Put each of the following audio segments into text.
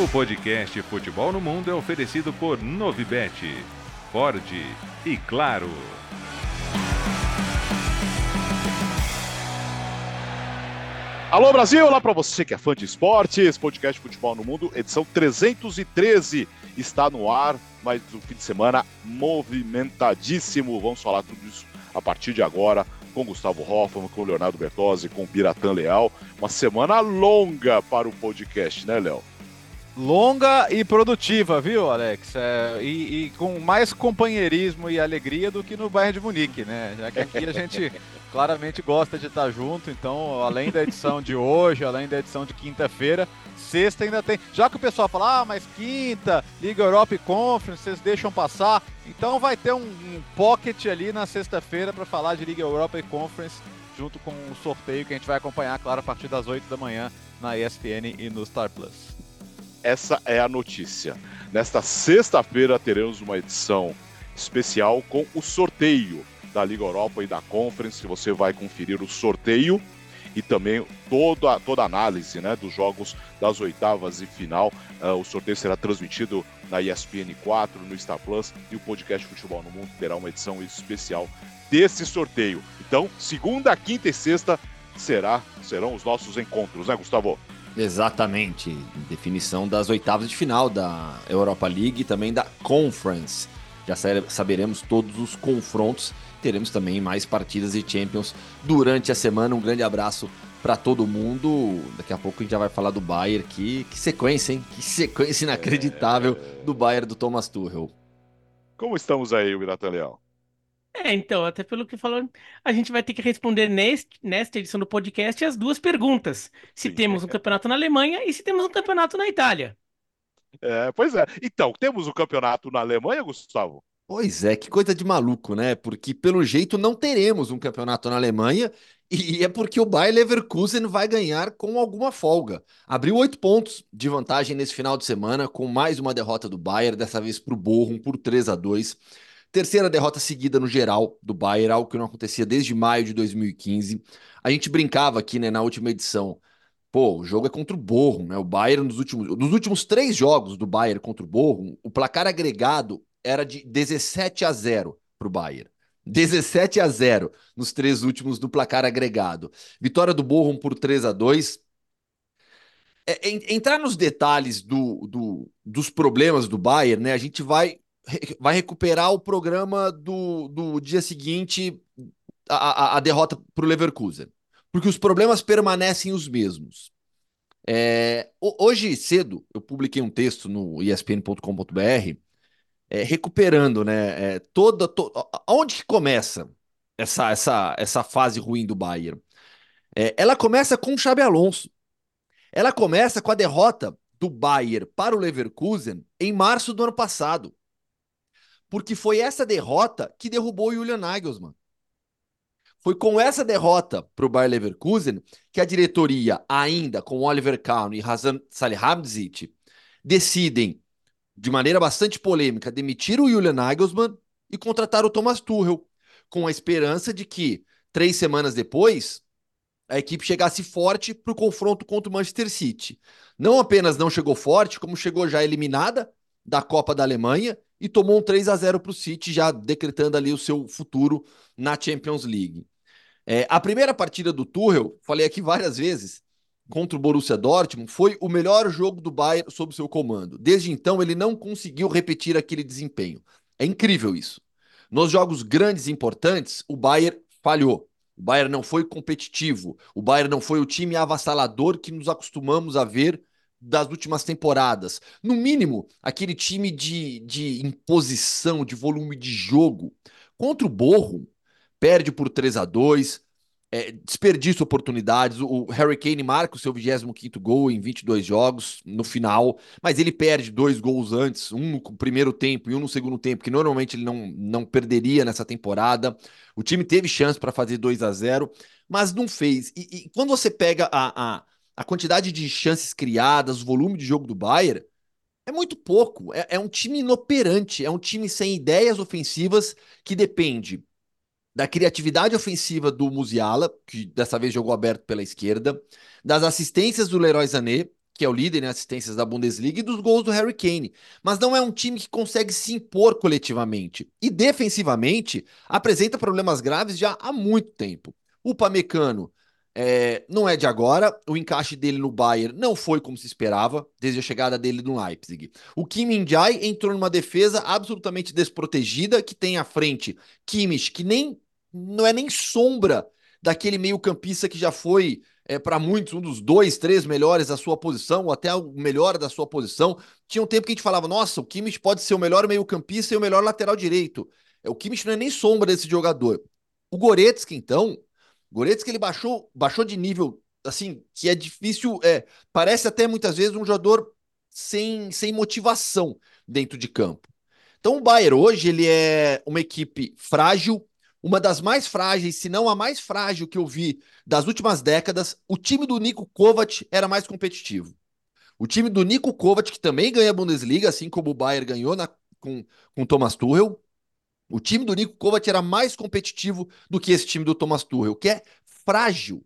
O podcast Futebol no Mundo é oferecido por Novibet, Ford e Claro. Alô Brasil, olá para você que é fã de esportes, podcast Futebol no Mundo, edição 313 está no ar, mais um fim de semana movimentadíssimo. Vamos falar tudo isso a partir de agora com Gustavo Hoffman, com Leonardo Bertozzi, com Biratã Leal. Uma semana longa para o podcast, né, Léo? Longa e produtiva, viu, Alex? É, e, e, com mais companheirismo e alegria do que no Bayern de Munique, né? Já que aqui a gente claramente gosta de estar junto, então, além da edição de hoje, além da edição de quinta-feira, sexta ainda tem. Já que o pessoal fala, ah, mas quinta, Liga Europa e Conference, vocês deixam passar. Então vai ter um, um pocket ali na sexta-feira para falar de Liga Europa e Conference, junto com o sorteio que a gente vai acompanhar, claro, a partir das 8 da manhã na ESPN e no Star Plus. Essa é a notícia. Nesta sexta-feira teremos uma edição especial com o sorteio da Liga Europa e da Conference. Você vai conferir o sorteio e também toda, toda a análise né, dos jogos das oitavas e final. Uh, o sorteio será transmitido na ESPN 4, no Star Plus e o podcast Futebol no Mundo terá uma edição especial desse sorteio. Então, segunda, quinta e sexta será, serão os nossos encontros, né, Gustavo? Exatamente. Definição das oitavas de final da Europa League e também da Conference. Já saberemos todos os confrontos. Teremos também mais partidas de Champions durante a semana. Um grande abraço para todo mundo. Daqui a pouco a gente já vai falar do Bayern. Que, que sequência, hein? Que sequência inacreditável do Bayern do Thomas Tuchel. Como estamos aí, Biratan Leal? É, então, até pelo que falou, a gente vai ter que responder neste, nesta edição do podcast as duas perguntas: se Sim. temos um campeonato na Alemanha e se temos um campeonato na Itália. É, pois é. Então, temos um campeonato na Alemanha, Gustavo? Pois é, que coisa de maluco, né? Porque pelo jeito não teremos um campeonato na Alemanha e é porque o Bayer Leverkusen vai ganhar com alguma folga. Abriu oito pontos de vantagem nesse final de semana com mais uma derrota do Bayern, dessa vez para o Bochum por 3 a 2. Terceira derrota seguida no geral do Bayern, algo que não acontecia desde maio de 2015. A gente brincava aqui, né, na última edição. Pô, o jogo é contra o Bochum, né? O Bayern nos últimos, nos últimos três jogos do Bayern contra o Bochum, o placar agregado era de 17 a 0 para o Bayern. 17 a 0 nos três últimos do placar agregado. Vitória do Bochum por 3 a 2 é, entrar nos detalhes do, do, dos problemas do Bayern, né? A gente vai vai recuperar o programa do, do dia seguinte, a, a, a derrota para o Leverkusen. Porque os problemas permanecem os mesmos. É, hoje cedo eu publiquei um texto no espn.com.br é, recuperando né, é, toda. To, onde que começa essa, essa, essa fase ruim do Bayern? É, ela começa com o Xabi Alonso. Ela começa com a derrota do Bayern para o Leverkusen em março do ano passado porque foi essa derrota que derrubou o Julian Nagelsmann. Foi com essa derrota para o Bayer Leverkusen que a diretoria, ainda com Oliver Kahn e Hasan Salihamidzic, decidem, de maneira bastante polêmica, demitir o Julian Nagelsmann e contratar o Thomas Tuchel, com a esperança de que, três semanas depois, a equipe chegasse forte para o confronto contra o Manchester City. Não apenas não chegou forte, como chegou já eliminada da Copa da Alemanha e tomou um 3 a 0 para o City, já decretando ali o seu futuro na Champions League. É, a primeira partida do Tuchel, falei aqui várias vezes, contra o Borussia Dortmund, foi o melhor jogo do Bayern sob seu comando. Desde então, ele não conseguiu repetir aquele desempenho. É incrível isso. Nos jogos grandes e importantes, o Bayern falhou. O Bayern não foi competitivo. O Bayern não foi o time avassalador que nos acostumamos a ver das últimas temporadas. No mínimo, aquele time de, de imposição, de volume de jogo. Contra o Borro, perde por 3 a 2 é, desperdiça oportunidades. O Harry Kane marca o seu 25 gol em 22 jogos no final, mas ele perde dois gols antes, um no primeiro tempo e um no segundo tempo, que normalmente ele não, não perderia nessa temporada. O time teve chance para fazer 2 a 0 mas não fez. E, e quando você pega a, a a quantidade de chances criadas, o volume de jogo do Bayern, é muito pouco. É, é, um time inoperante, é um time sem ideias ofensivas que depende da criatividade ofensiva do Musiala, que dessa vez jogou aberto pela esquerda, das assistências do Leroy Sané, que é o líder em assistências da Bundesliga, e dos gols do Harry Kane. Mas não é um time que consegue se impor coletivamente. E defensivamente apresenta problemas graves já há muito tempo. O Pamecano é, não é de agora, o encaixe dele no Bayern não foi como se esperava, desde a chegada dele no Leipzig. O Kim Min-jae entrou numa defesa absolutamente desprotegida, que tem à frente Kimmich, que nem não é nem sombra daquele meio-campista que já foi é, para muitos um dos dois, três melhores da sua posição, ou até o melhor da sua posição. Tinha um tempo que a gente falava, nossa, o Kimmich pode ser o melhor meio-campista e o melhor lateral direito. O Kimmich não é nem sombra desse jogador. O Goretzka, então, Goretzka ele baixou, baixou de nível, assim, que é difícil, é, parece até muitas vezes um jogador sem, sem motivação dentro de campo. Então o Bayern hoje ele é uma equipe frágil, uma das mais frágeis, se não a mais frágil que eu vi das últimas décadas. O time do Nico Kovac era mais competitivo. O time do Nico Kovac, que também ganha a Bundesliga, assim como o Bayern ganhou na, com, com Thomas Tuchel, o time do Nico Kovac era mais competitivo do que esse time do Thomas Tuchel, que é frágil.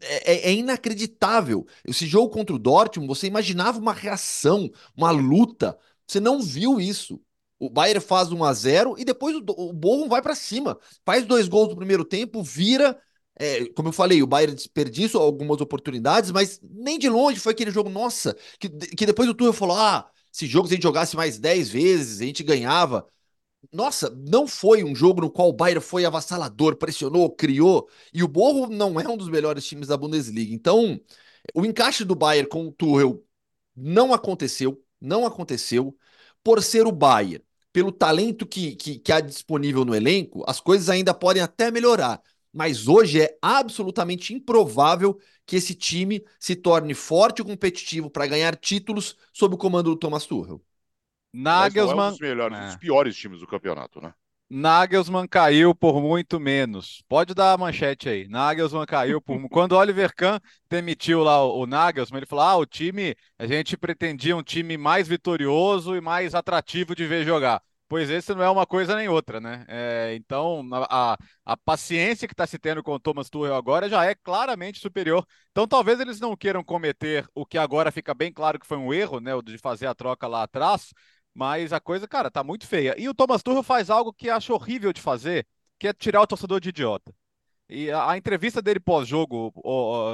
É, é, é, inacreditável. Esse jogo contra o Dortmund, você imaginava uma reação, uma luta. Você não viu isso. O Bayern faz 1 a 0 e depois o, o Bochum vai para cima. Faz dois gols no primeiro tempo, vira. É, como eu falei, o Bayern desperdiçou algumas oportunidades, mas nem de longe foi aquele jogo, nossa, que, que depois o Tuchel falou: ah, se jogo se a gente jogasse mais 10 vezes, a gente ganhava. Nossa, não foi um jogo no qual o Bayern foi avassalador, pressionou, criou, e o Borro não é um dos melhores times da Bundesliga. Então, o encaixe do Bayern com o Tuchel não aconteceu, não aconteceu por ser o Bayern. Pelo talento que, que, que há disponível no elenco, as coisas ainda podem até melhorar. Mas hoje é absolutamente improvável que esse time se torne forte e competitivo para ganhar títulos sob o comando do Thomas Tuchel. Nagelsmann. é um dos melhores, é. dos piores times do campeonato, né? Nagelsmann caiu por muito menos. Pode dar a manchete aí. Nagelsmann caiu por. Quando o Oliver Kahn demitiu lá o, o Nagelsmann, ele falou: ah, o time, a gente pretendia um time mais vitorioso e mais atrativo de ver jogar. Pois esse não é uma coisa nem outra, né? É, então, a, a paciência que está se tendo com o Thomas Tuchel agora já é claramente superior. Então, talvez eles não queiram cometer o que agora fica bem claro que foi um erro, né? O de fazer a troca lá atrás mas a coisa, cara, tá muito feia. E o Thomas Tuchel faz algo que acho horrível de fazer, que é tirar o torcedor de idiota. E a, entrevista dele pós-jogo,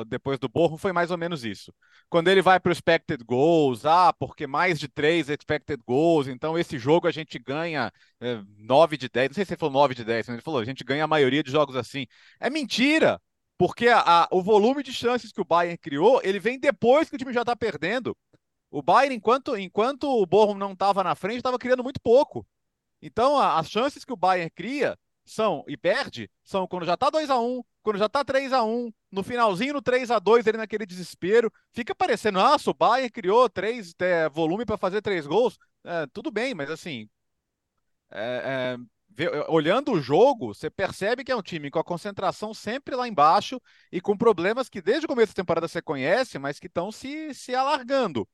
depois do Borro, foi mais ou menos isso. Quando ele vai para o expected goals, ah, porque mais de três expected goals, então esse jogo a gente ganha é, 9 de 10. Não sei se ele falou 9 de 10, mas ele falou, a gente ganha a maioria de jogos assim. É mentira! Porque a, a, o volume de chances que o Bayern criou, ele vem depois que o time já está perdendo. O Bayern, enquanto, enquanto o Bochum não estava na frente, estava criando muito pouco. Então, a, as chances que o Bayern cria são e perde são quando já está 2 a 1 quando já está 3 a 1 no finalzinho no 3 a 2 ele naquele desespero. Fica parecendo, nossa, o Bayern criou três é, volume para fazer três gols. É, tudo bem, mas assim. É, é olhando o jogo, você percebe que é um time com a concentração sempre lá embaixo e com problemas que desde o começo da temporada você conhece, mas que estão se, se alargando.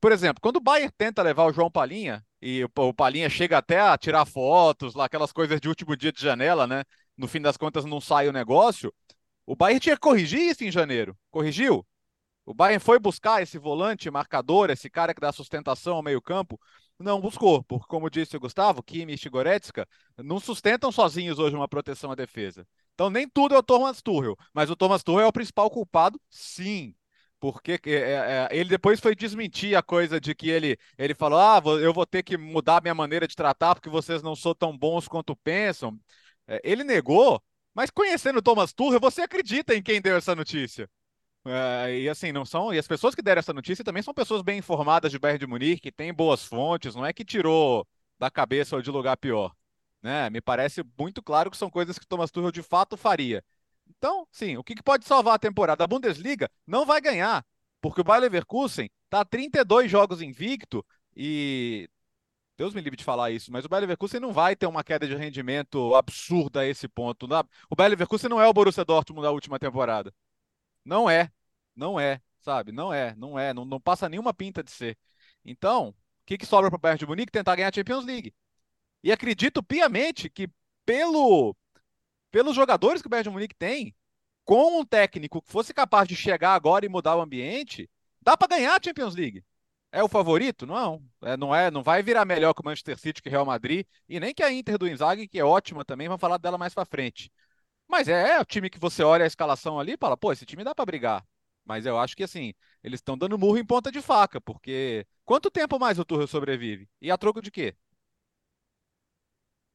Por exemplo, quando o Bayern tenta levar o João Palinha, e o, Palinha chega até a tirar fotos, lá, aquelas coisas de último dia de janela, né? No fim das contas não sai o negócio. O Bayern tinha que corrigir isso em janeiro. Corrigiu? O Bayern foi buscar esse volante marcador, esse cara que dá sustentação ao meio-campo. Não buscou, porque, como disse o Gustavo, Kimmich e Goretzka não sustentam sozinhos hoje uma proteção à defesa. Então, nem tudo é o Thomas Tuchel, mas o Thomas Tuchel é o principal culpado, sim. Porque é, é, ele depois foi desmentir a coisa de que ele, ele falou: ah, eu vou ter que mudar minha maneira de tratar porque vocês não são tão bons quanto pensam. É, ele negou, mas conhecendo Thomas Tuchel, você acredita em quem deu essa notícia. É, e assim, não são. E as pessoas que deram essa notícia também são pessoas bem informadas de Bayern de Munique, que têm boas fontes, não é que tirou da cabeça ou de lugar pior. Né? Me parece muito claro que são coisas que Thomas Tuchel de fato faria. Então, sim, o que pode salvar a temporada? A Bundesliga não vai ganhar, porque o Bayer Leverkusen está 32 jogos invicto e Deus me livre de falar isso, mas o Bayer Leverkusen não vai ter uma queda de rendimento absurda a esse ponto. O Bayer Leverkusen não é o Borussia Dortmund da última temporada. Não é. Não é, sabe? Não é, não é, não, não passa nenhuma pinta de ser. Então, o que, que sobra para o Bayern de Munique? Tentar ganhar a Champions League. E acredito piamente que pelo pelos jogadores que o Bayern de Munique tem, com um técnico que fosse capaz de chegar agora e mudar o ambiente, dá para ganhar a Champions League. É o favorito? Não. É, não é, não vai virar melhor que o Manchester City, que o Real Madrid, e nem que a Inter do Inzaghi, que é ótima também, vamos falar dela mais para frente. Mas é, é, o time que você olha a escalação ali e fala, pô, esse time dá para brigar. Mas eu acho que assim, eles estão dando murro em ponta de faca, porque quanto tempo mais o Tuchel sobrevive? E a troco de quê?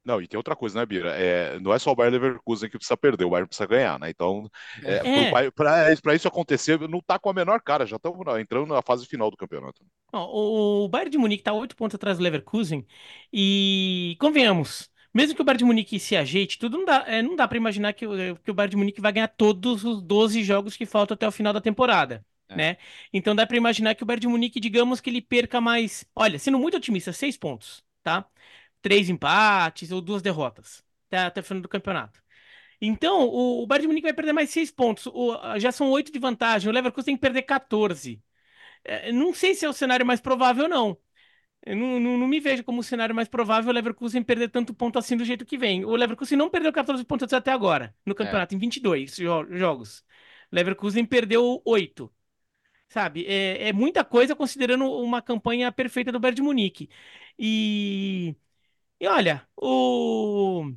Não, e tem outra coisa, né, Bira? É, não é só o Bayern Leverkusen que precisa perder, o Bayern precisa ganhar, né? Então, é, é. para isso acontecer, não tá com a menor cara, já estamos entrando na fase final do campeonato. o Bayern de Munique está oito pontos atrás do Leverkusen e, convenhamos, mesmo que o Bayern de Munique se ajeite, tudo não dá, é, não dá para imaginar que, que o Bayern de Munique vai ganhar todos os 12 jogos que faltam até o final da temporada. É. Né? Então dá para imaginar que o Bayern de Munique, digamos que ele perca mais. Olha, sendo muito otimista, seis pontos, tá? Três empates ou duas derrotas até, até o final do campeonato. Então, o, o Bayern de Munique vai perder mais seis pontos. O, já são oito de vantagem. O Leverkusen tem que perder 14. É, não sei se é o cenário mais provável, não. Eu não, não, não, me vejo como o cenário mais provável o Leverkusen perder tanto ponto assim do jeito que vem. O Leverkusen não perdeu 14 pontos até agora no campeonato, é. em 22 jo jogos. O Leverkusen perdeu 8. Sabe? É, é muita coisa considerando uma campanha perfeita do Bayern de Munique. E e olha, o,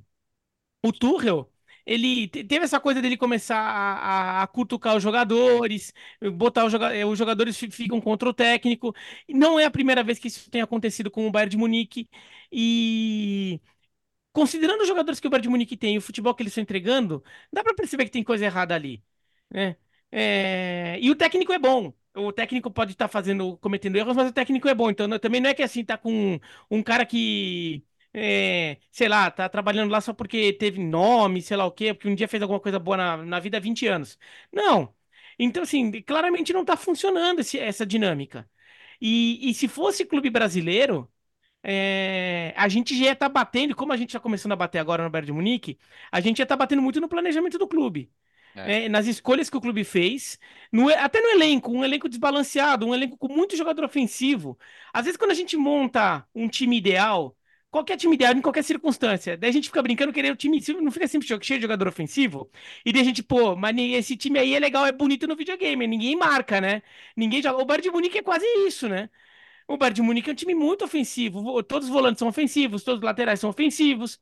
o Tuchel, ele teve essa coisa dele começar a, a, a cutucar os jogadores, botar os, os jogadores ficam contra o técnico. E não é a primeira vez que isso tem acontecido com o Bayern de Munique. E considerando os jogadores que o Bayern de Munique tem e o futebol que eles estão entregando, dá para perceber que tem coisa errada ali, né? É... E o técnico é bom o técnico pode estar tá fazendo, cometendo erros, mas o técnico é bom. Então também não é que assim tá com um, um cara que é, sei lá, tá trabalhando lá só porque teve nome, sei lá o quê, porque um dia fez alguma coisa boa na, na vida há 20 anos. Não. Então, assim, claramente não tá funcionando esse, essa dinâmica. E, e se fosse clube brasileiro, é, a gente já ia estar tá batendo, como a gente está começando a bater agora no Bayern de Munique, a gente ia estar tá batendo muito no planejamento do clube. É. É, nas escolhas que o clube fez, no, até no elenco, um elenco desbalanceado, um elenco com muito jogador ofensivo. Às vezes, quando a gente monta um time ideal, qualquer time ideal, em qualquer circunstância. Daí a gente fica brincando querer o time, não fica sempre cheio de jogador ofensivo. E daí a gente, pô, mas esse time aí é legal, é bonito no videogame, ninguém marca, né? Ninguém joga. O Bayern de Munique é quase isso, né? O Bayern de Munique é um time muito ofensivo, todos os volantes são ofensivos, todos os laterais são ofensivos.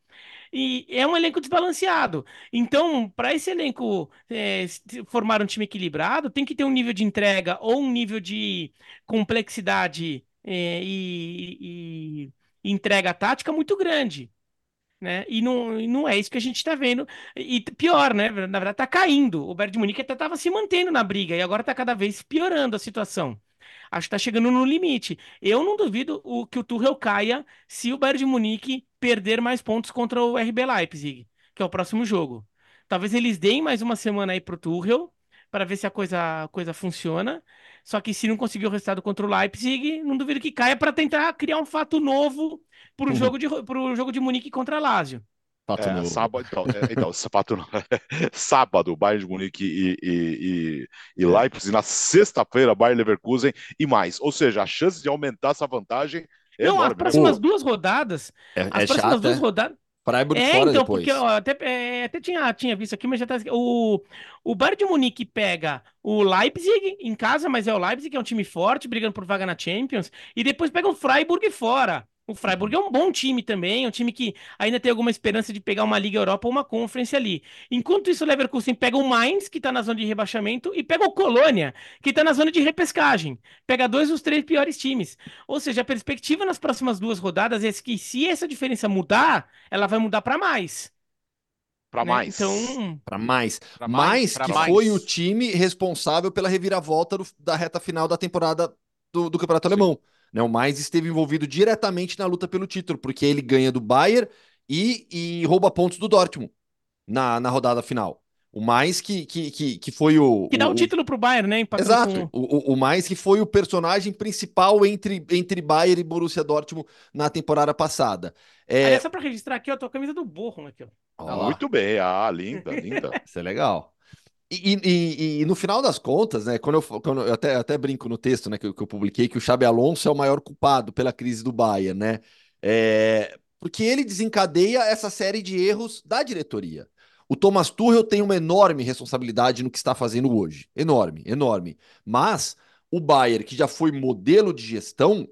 E é um elenco desbalanceado. Então, para esse elenco é, formar um time equilibrado, tem que ter um nível de entrega ou um nível de complexidade é, e, e entrega tática muito grande. Né? E não, não é isso que a gente está vendo. E pior, né? Na verdade, está caindo. O Bayern de Munique até estava se mantendo na briga e agora está cada vez piorando a situação. Acho que está chegando no limite. Eu não duvido o, que o Tuchel caia se o Bayern de Munique perder mais pontos contra o RB Leipzig, que é o próximo jogo. Talvez eles deem mais uma semana aí pro Tuchel para ver se a coisa, a coisa funciona. Só que se não conseguir o resultado contra o Leipzig, não duvido que caia para tentar criar um fato novo para o uhum. jogo, de, jogo de Munique contra Lazio. Fato é, sábado, então, é, então fato, sábado, Bayern de Munique e, e, e, e é. Leipzig, na sexta-feira, Bayern Leverkusen e mais. Ou seja, a chance de aumentar essa vantagem é Não, enorme, as próximas né? duas rodadas, é, as é próximas chato, duas é? rodadas, Freiburg é, fora então, depois. porque ó, até, é, até tinha, tinha visto aqui, mas já tá. O, o Bayern de Munique pega o Leipzig em casa, mas é o Leipzig que é um time forte, brigando por vaga na Champions, e depois pega o Freiburg fora. O Freiburg é um bom time também, é um time que ainda tem alguma esperança de pegar uma Liga Europa ou uma Conference ali. Enquanto isso, o Leverkusen pega o Mainz, que está na zona de rebaixamento, e pega o Colônia, que está na zona de repescagem. Pega dois dos três piores times. Ou seja, a perspectiva nas próximas duas rodadas é que se essa diferença mudar, ela vai mudar para mais. Para né? mais. Então, para mais. Pra mais, mais, que mais. foi o time responsável pela reviravolta do, da reta final da temporada do, do Campeonato Sim. Alemão. Né? O mais esteve envolvido diretamente na luta pelo título, porque ele ganha do Bayern e, e rouba pontos do Dortmund na, na rodada final. O mais que, que, que, que foi o. Que dá o, o título pro Bayern, né? Exato. Com... O, o, mais que foi o personagem principal entre, entre Bayern e Borussia Dortmund na temporada passada. É... Só pra registrar aqui, ó, tô a camisa do Borrom aqui, ó. Ah, muito bem, ah, linda, linda. Isso é legal. E, e, e, no final das contas, né, quando eu, quando eu até, até brinco no texto né, que, eu, que eu publiquei, que o Xabi Alonso é o maior culpado pela crise do Bayern, né? É, porque ele desencadeia essa série de erros da diretoria. O Thomas Tuchel tem uma enorme responsabilidade no que está fazendo hoje. Enorme, enorme. Mas o Bayern, que já foi modelo de gestão,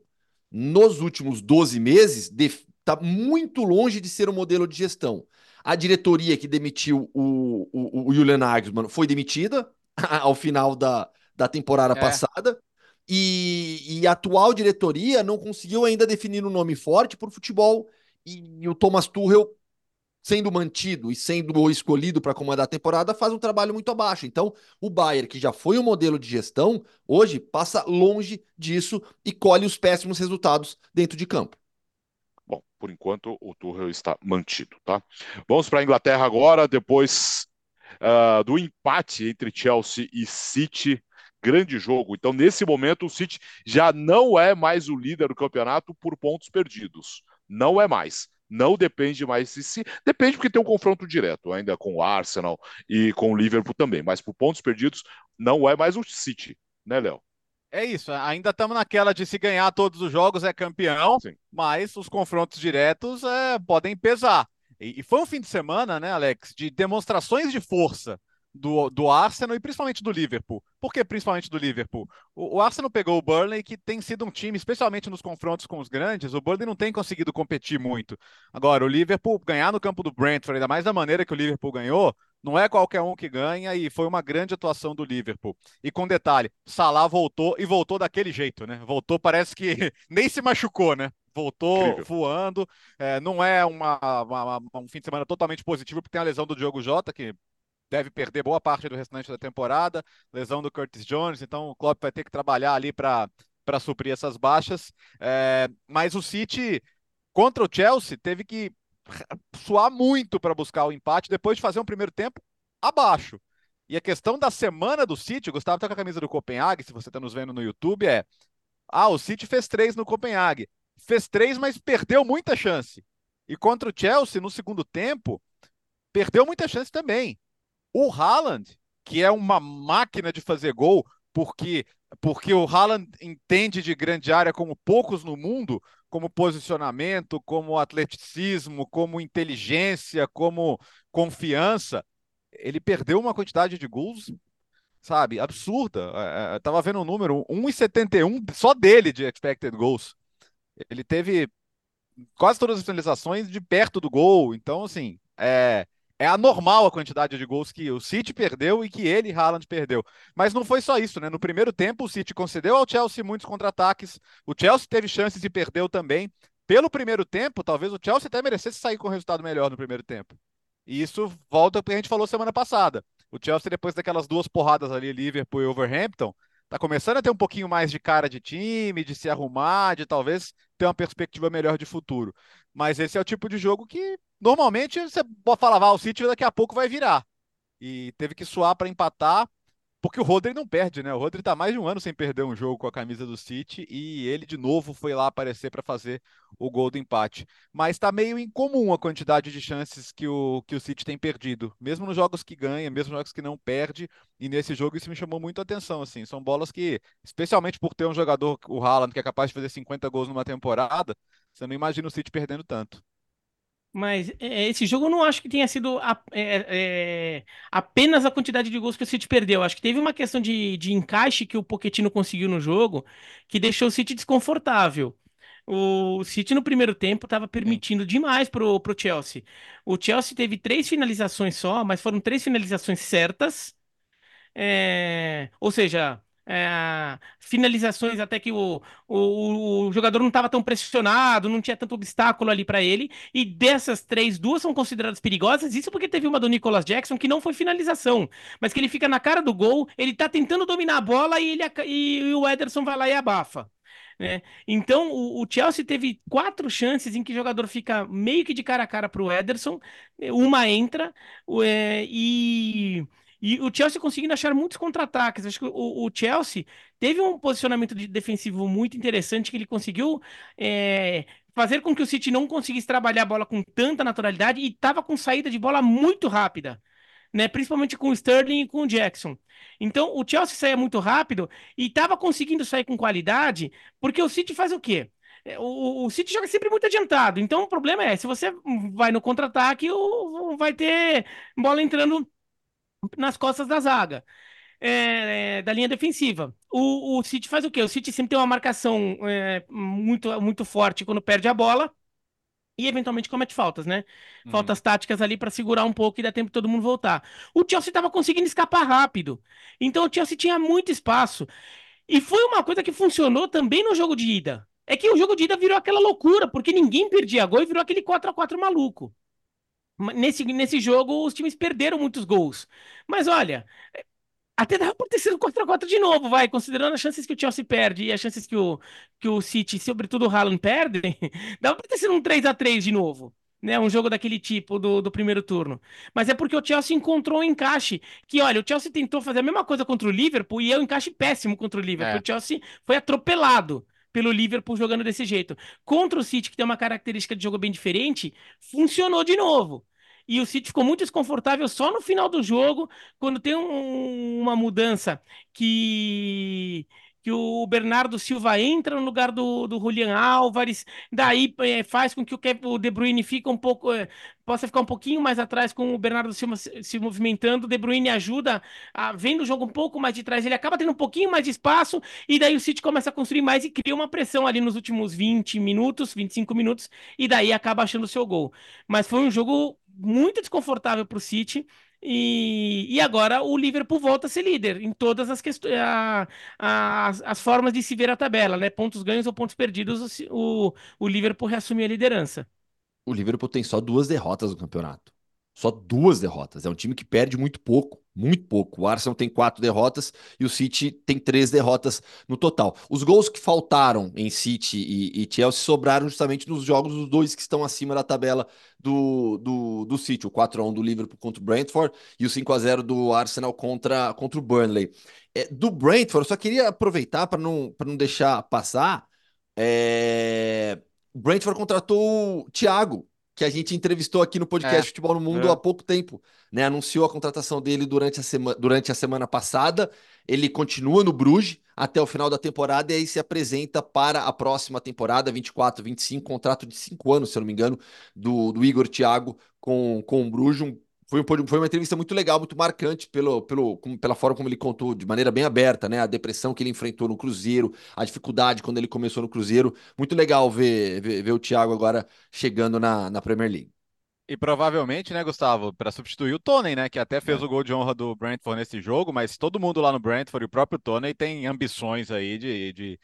nos últimos 12 meses, está muito longe de ser um modelo de gestão. A diretoria que demitiu o, o, o Julian Nagelsmann foi demitida ao final da, da temporada é. passada. E, e, a atual diretoria não conseguiu ainda definir um nome forte para o futebol. E, e, o Thomas Tuchel, sendo mantido e sendo escolhido para comandar a temporada, faz um trabalho muito abaixo. Então, o Bayern, que já foi um modelo de gestão, hoje passa longe disso e colhe os péssimos resultados dentro de campo. Bom, por enquanto o Tuchel está mantido, tá? Vamos para a Inglaterra agora, depois uh, do empate entre Chelsea e City grande jogo. Então, nesse momento, o City já não é mais o líder do campeonato por pontos perdidos. Não é mais. Não depende mais de si. Depende porque tem um confronto direto ainda com o Arsenal e com o Liverpool também. Mas por pontos perdidos, não é mais o City, né, Léo? É isso, ainda estamos naquela de se ganhar todos os jogos é campeão, Sim. mas os confrontos diretos é, podem pesar. E, e foi um fim de semana, né, Alex, de demonstrações de força do, do Arsenal e principalmente do Liverpool. Por que principalmente do Liverpool? O, o, Arsenal pegou o Burnley, que tem sido um time, especialmente nos confrontos com os grandes, o Burnley não tem conseguido competir muito. Agora, o Liverpool ganhar no campo do Brentford, ainda mais da maneira que o Liverpool ganhou, não é qualquer um que ganha e foi uma grande atuação do Liverpool. E com detalhe, Salah voltou e voltou daquele jeito, né? Voltou, parece que nem se machucou, né? voltou Incrível. voando. É, não é uma, uma, um fim de semana totalmente positivo, porque tem a lesão do Diogo Jota, que deve perder boa parte do restante da temporada, lesão do Curtis Jones, então o Klopp vai ter que trabalhar ali para suprir essas baixas. É, mas o City contra o Chelsea teve que suar muito para buscar o empate depois de fazer um primeiro tempo abaixo. E a questão da semana do City, Gustavo está com a camisa do Copenhague, se você está nos vendo no YouTube, é: ah, o City fez três no Copenhague. Fez três, mas perdeu muita chance. E contra o Chelsea, no segundo tempo, perdeu muita chance também. O Haaland, que é uma máquina de fazer gol, porque porque o Haaland entende de grande área como poucos no mundo, como posicionamento, como atleticismo, como inteligência, como confiança. Ele perdeu uma quantidade de gols, sabe, absurda. Eu tava vendo um número, 1,71 só dele de expected goals. Ele teve quase todas as finalizações de perto do gol. Então, assim, é, é anormal a quantidade de gols que o City perdeu e que ele, Haaland, perdeu. Mas não foi só isso, né? No primeiro tempo, o City concedeu ao Chelsea muitos contra-ataques. O Chelsea teve chances e perdeu também. Pelo primeiro tempo, talvez o Chelsea até merecesse sair com um resultado melhor no primeiro tempo. E isso volta ao que a gente falou semana passada. O Chelsea, depois daquelas duas porradas ali, Liverpool e Overhampton, tá começando a ter um pouquinho mais de cara de time, de se arrumar, de talvez ter uma perspectiva melhor de futuro. Mas esse é o tipo de jogo que normalmente você falava, ah, o City daqui a pouco vai virar. E teve que suar para empatar, porque o Rodri não perde, né? O Rodri tá mais de um ano sem perder um jogo com a camisa do City e ele de novo foi lá aparecer para fazer o gol do empate. Mas tá meio incomum a quantidade de chances que o, que o City tem perdido, mesmo nos jogos que ganha, mesmo nos jogos que não perde. E nesse jogo isso me chamou muito a atenção, assim. São bolas que, especialmente por ter um jogador, o Haaland, que é capaz de fazer 50 gols numa temporada, você não imagina o City perdendo tanto. Mas é, esse jogo eu não acho que tenha sido a, é, é, apenas a quantidade de gols que o City perdeu. Acho que teve uma questão de, de encaixe que o Pochettino conseguiu no jogo que deixou o City desconfortável. O City no primeiro tempo estava permitindo demais pro, pro Chelsea. O Chelsea teve três finalizações só, mas foram três finalizações certas. É, ou seja, é, finalizações até que o, o, o jogador não estava tão pressionado, não tinha tanto obstáculo ali para ele. E dessas três, duas são consideradas perigosas. Isso porque teve uma do Nicolas Jackson que não foi finalização, mas que ele fica na cara do gol, ele tá tentando dominar a bola e, ele, e o Ederson vai lá e abafa. Né? Então, o, o, Chelsea teve quatro chances em que o jogador fica meio que de cara a cara para o Ederson, uma entra é, e e o Chelsea conseguindo achar muitos contra-ataques. Acho que o, o, Chelsea teve um posicionamento de defensivo muito interessante que ele conseguiu é, fazer com que o City não conseguisse trabalhar a bola com tanta naturalidade e estava com saída de bola muito rápida. Né, principalmente com o Sterling e com o Jackson. Então, o Chelsea saía muito rápido e estava conseguindo sair com qualidade, porque o City faz o quê? É, o, o City joga sempre muito adiantado. Então, o problema é, se você vai no contra-ataque, vai ter bola entrando nas costas da zaga. é, é, da linha defensiva. O, o City faz o quê? O City sempre tem uma marcação é, muito, muito forte quando perde a bola e eventualmente comete faltas, né? Uhum. Faltas táticas ali para segurar um pouco e dar tempo de todo mundo voltar. O Chelsea estava conseguindo escapar rápido. Então o Chelsea tinha muito espaço. E foi uma coisa que funcionou também no jogo de ida. É que o jogo de ida virou aquela loucura, porque ninguém perdia gol e virou aquele 4 a 4 maluco. Nesse, nesse jogo, os times perderam muitos gols. Mas olha, até dava pra ter sido 4x4 de novo, vai. Considerando as chances que o Chelsea perde e as chances que o, que o City, sobretudo o Haaland, perde, dava pra ter sido um 3x3 de novo. Né, um jogo daquele tipo do, do primeiro turno. Mas é porque o Chelsea encontrou um encaixe. Que, olha, o Chelsea tentou fazer a mesma coisa contra o Liverpool e é um encaixe péssimo contra o Liverpool. É. O Chelsea foi atropelado pelo Liverpool jogando desse jeito. Contra o City, que tem uma característica de jogo bem diferente, funcionou de novo. E o City ficou muito desconfortável só no final do jogo, quando tem um- uma mudança que, que o Bernardo Silva entra no lugar do, do Julian Álvares, daí eh, faz com que o, o De Bruyne fica um pouco, eh, possa ficar um pouquinho mais atrás com o Bernardo Silva se, se movimentando, o De Bruyne ajuda, a, vendo o jogo um pouco mais de trás, ele acaba tendo um pouquinho mais de espaço, e daí o City começa a construir mais e cria uma pressão ali nos últimos 20 minutos, 25 minutos, e daí acaba achando o seu gol. Mas foi um jogo muito desconfortável para o City. E, e agora o Liverpool volta a ser líder em todas as questões, as, as formas de se ver a tabela, né? Pontos ganhos ou pontos perdidos, o, o Liverpool reassume a liderança. O Liverpool tem só duas derrotas no campeonato. Só duas derrotas. É um time que perde muito pouco, muito pouco. O Arsenal tem quatro derrotas e o City tem três derrotas no total. Os gols que faltaram em City e, e Chelsea sobraram justamente nos jogos dos dois que estão acima da tabela do, do, do City. O 4x1 do Liverpool contra o Brentford e o 5x0 do Arsenal contra, contra o Burnley. É, do Brentford, eu só queria aproveitar para não, não deixar passar. É... O Brentford contratou o Thiago, que a gente entrevistou aqui no podcast É. Futebol no Mundo É. há pouco tempo, né? Anunciou a contratação dele durante a, sema durante a semana passada. Ele continua no Bruges até o final da temporada e aí se apresenta para a próxima temporada, 24, 25, contrato de cinco anos, se eu não me engano, do, do Igor Thiago com, com o Bruges. Um- foi, um- foi uma entrevista muito legal, muito marcante pelo, pelo, como- pela forma como ele contou, de maneira bem aberta, né? A depressão que ele enfrentou no Cruzeiro, a dificuldade quando ele começou no Cruzeiro. Muito legal ver, ver, ver o Thiago agora chegando na, na Premier League. E provavelmente, né, Gustavo, para substituir o Tony, né, que até fez É. o gol de honra do Brentford nesse jogo, mas todo mundo lá no Brentford e o próprio Tony tem ambições aí de de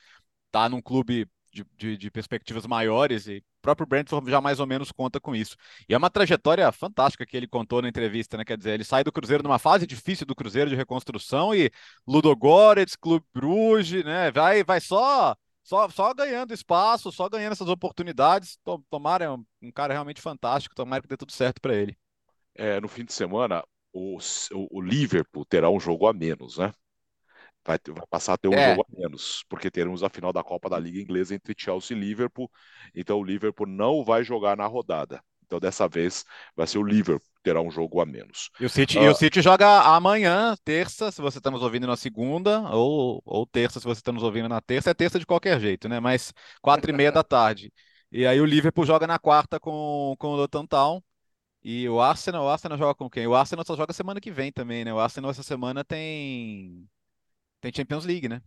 estar num clube de, de, de perspectivas maiores e próprio Brentford já mais ou menos conta com isso. E é uma trajetória fantástica que ele contou na entrevista, né? Quer dizer, ele sai do Cruzeiro numa fase difícil do Cruzeiro de reconstrução e Ludogorets, Clube Bruges, né? Vai, vai só só, só ganhando espaço, só ganhando essas oportunidades. To- Tomara, é um, um cara realmente fantástico. Tomara que dê tudo certo para ele. É, no fim de semana, o- o Liverpool terá um jogo a menos, né? Vai, ter- vai passar a ter um É. jogo a menos, porque teremos a final da Copa da Liga Inglesa entre Chelsea e Liverpool. Então o Liverpool não vai jogar na rodada. Então dessa vez vai ser o Liverpool que terá um jogo a menos. E o City, Ah. e o City joga amanhã, terça, se você está nos ouvindo na segunda, ou, ou terça, se você está nos ouvindo na terça. É terça de qualquer jeito, né? Mas quatro e meia da tarde. E aí o Liverpool joga na quarta com, com o Luton Town. E o Arsenal, o Arsenal joga com quem? O Arsenal só joga semana que vem também, né? O Arsenal essa semana tem tem Champions League, né?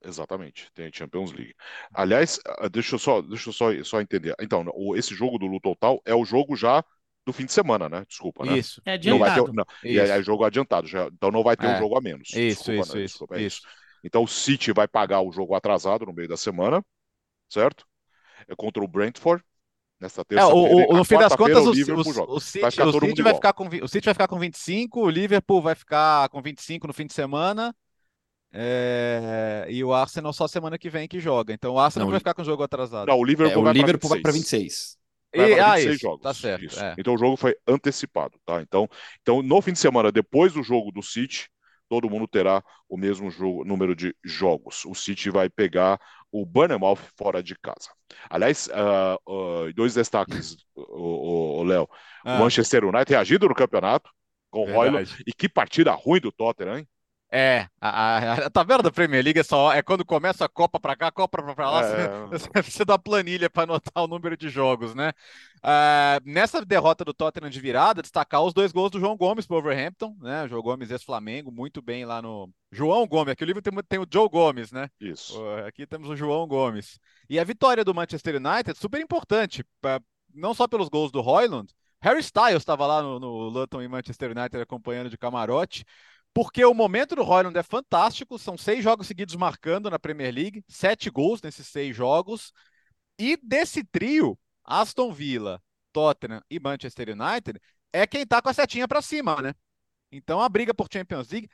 Exatamente, tem a Champions League. Aliás, ah, deixa eu só, deixa eu só, só entender. Então, o- esse jogo do Luton Total é o jogo já do fim de semana, né? Desculpa, né? Isso. É Não vai ter, adiantado. não, e é, Isso. é jogo adiantado, já, então não vai ter um É. jogo a menos. Isso, Desculpa, isso, né? isso, Desculpa, é isso. Então o City vai pagar o jogo atrasado no meio da semana, certo? É contra o Brentford nesta É, terça-feira. o, o- no fim das contas, o o, Liverpool o, City, Vai ficar o City vai ficar com, o City vai ficar com 25, o Liverpool vai ficar com 25 no fim de semana, é, e o Arsenal só semana que vem que joga. Então o Arsenal Não, vai o- ficar com o jogo atrasado. Não, o Liverpool É, o vai para Liverpool vai para 26. 26. Vai E- ah, 26 isso, jogos. tá certo. Isso. é. Então o jogo foi antecipado, tá? Então, então no fim de semana, depois do jogo do City, todo mundo terá o mesmo jogo- número de jogos. O City vai pegar o Bournemouth fora de casa. Aliás, ah, ah, dois destaques, o, Léo. Ah, O Manchester United reagido no campeonato com o verdade. E que partida ruim do Tottenham, hein? É, a, a, tá vendo a Premier League? É, só, é quando começa a Copa pra cá, Copa pra lá, É. você, você precisa da planilha para anotar o número de jogos, né? Ah, nessa derrota do Tottenham de virada, destacar os dois gols do João Gomes pro Wolverhampton, né? O João Gomes ex-Flamengo, muito bem lá no. João Gomes, aqui o livro tem, tem o Joe Gomes, né? Isso. Uh, Aqui temos o João Gomes. E a vitória do Manchester United, super importante, pra- não só pelos gols do Hoyland. Harry Styles estava lá no, no Luton e Manchester United acompanhando de camarote, porque o momento do Hoyland é fantástico. São seis jogos seguidos marcando na Premier League, sete gols nesses seis jogos. E desse trio, Aston Villa, Tottenham e Manchester United, é quem tá com a setinha para cima, né? Então a briga por Champions League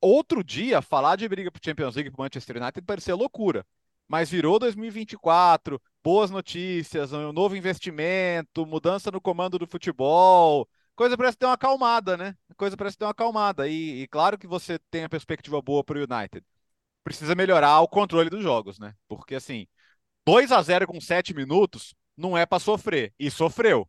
outro dia, falar de briga para Champions League para Manchester United parecia loucura. Mas virou 2024, boas notícias, um novo investimento, mudança no comando do futebol. Coisa parece ter uma acalmada, né? Coisa parece ter uma acalmada. E, e claro que você tem a perspectiva boa para o United. Precisa melhorar o controle dos jogos, né? Porque assim, 2 a 0 com 7 minutos não é para sofrer. E sofreu.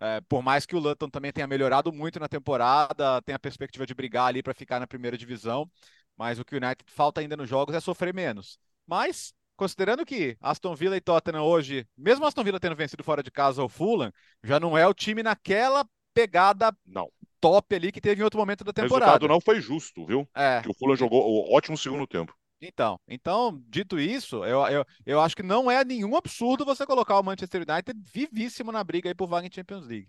É, por mais que o Luton também tenha melhorado muito na temporada, tem a perspectiva de brigar ali para ficar na primeira divisão, mas o que o United falta ainda nos jogos é sofrer menos. Mas, considerando que Aston Villa e Tottenham hoje, mesmo Aston Villa tendo vencido fora de casa o Fulham, já não é o time naquela pegada Não. Top ali que teve em outro momento da O temporada. resultado não foi justo, viu? É, Que o Fulham jogou o ótimo segundo tempo. então, então, dito isso, eu, eu, eu acho que não é nenhum absurdo você colocar o Manchester United vivíssimo na briga aí por vaga em Champions League.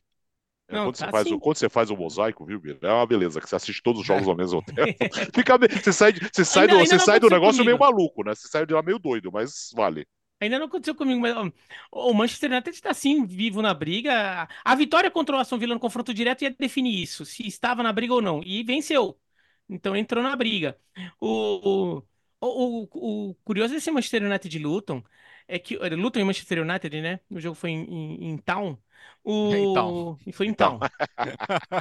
É, Não, quando, você tá faz sim. o, quando você faz o mosaico, viu, Bira? É uma beleza, que você assiste todos os jogos ao mesmo tempo. Fica, você sai, você sai Ainda- do, ainda você sai do negócio meio maluco, né? Você sai de lá meio doido, mas vale. Ainda não aconteceu comigo, mas ó, o Manchester United está sim vivo na briga. A vitória contra o Aston Villa no confronto direto ia definir isso, se estava na briga ou não. E venceu. Então entrou na briga. O, o, o, o- curioso desse Manchester United de Luton é que. Luton e Manchester United, né? O jogo foi em, em, em Town. O, Em Town. Foi em Town.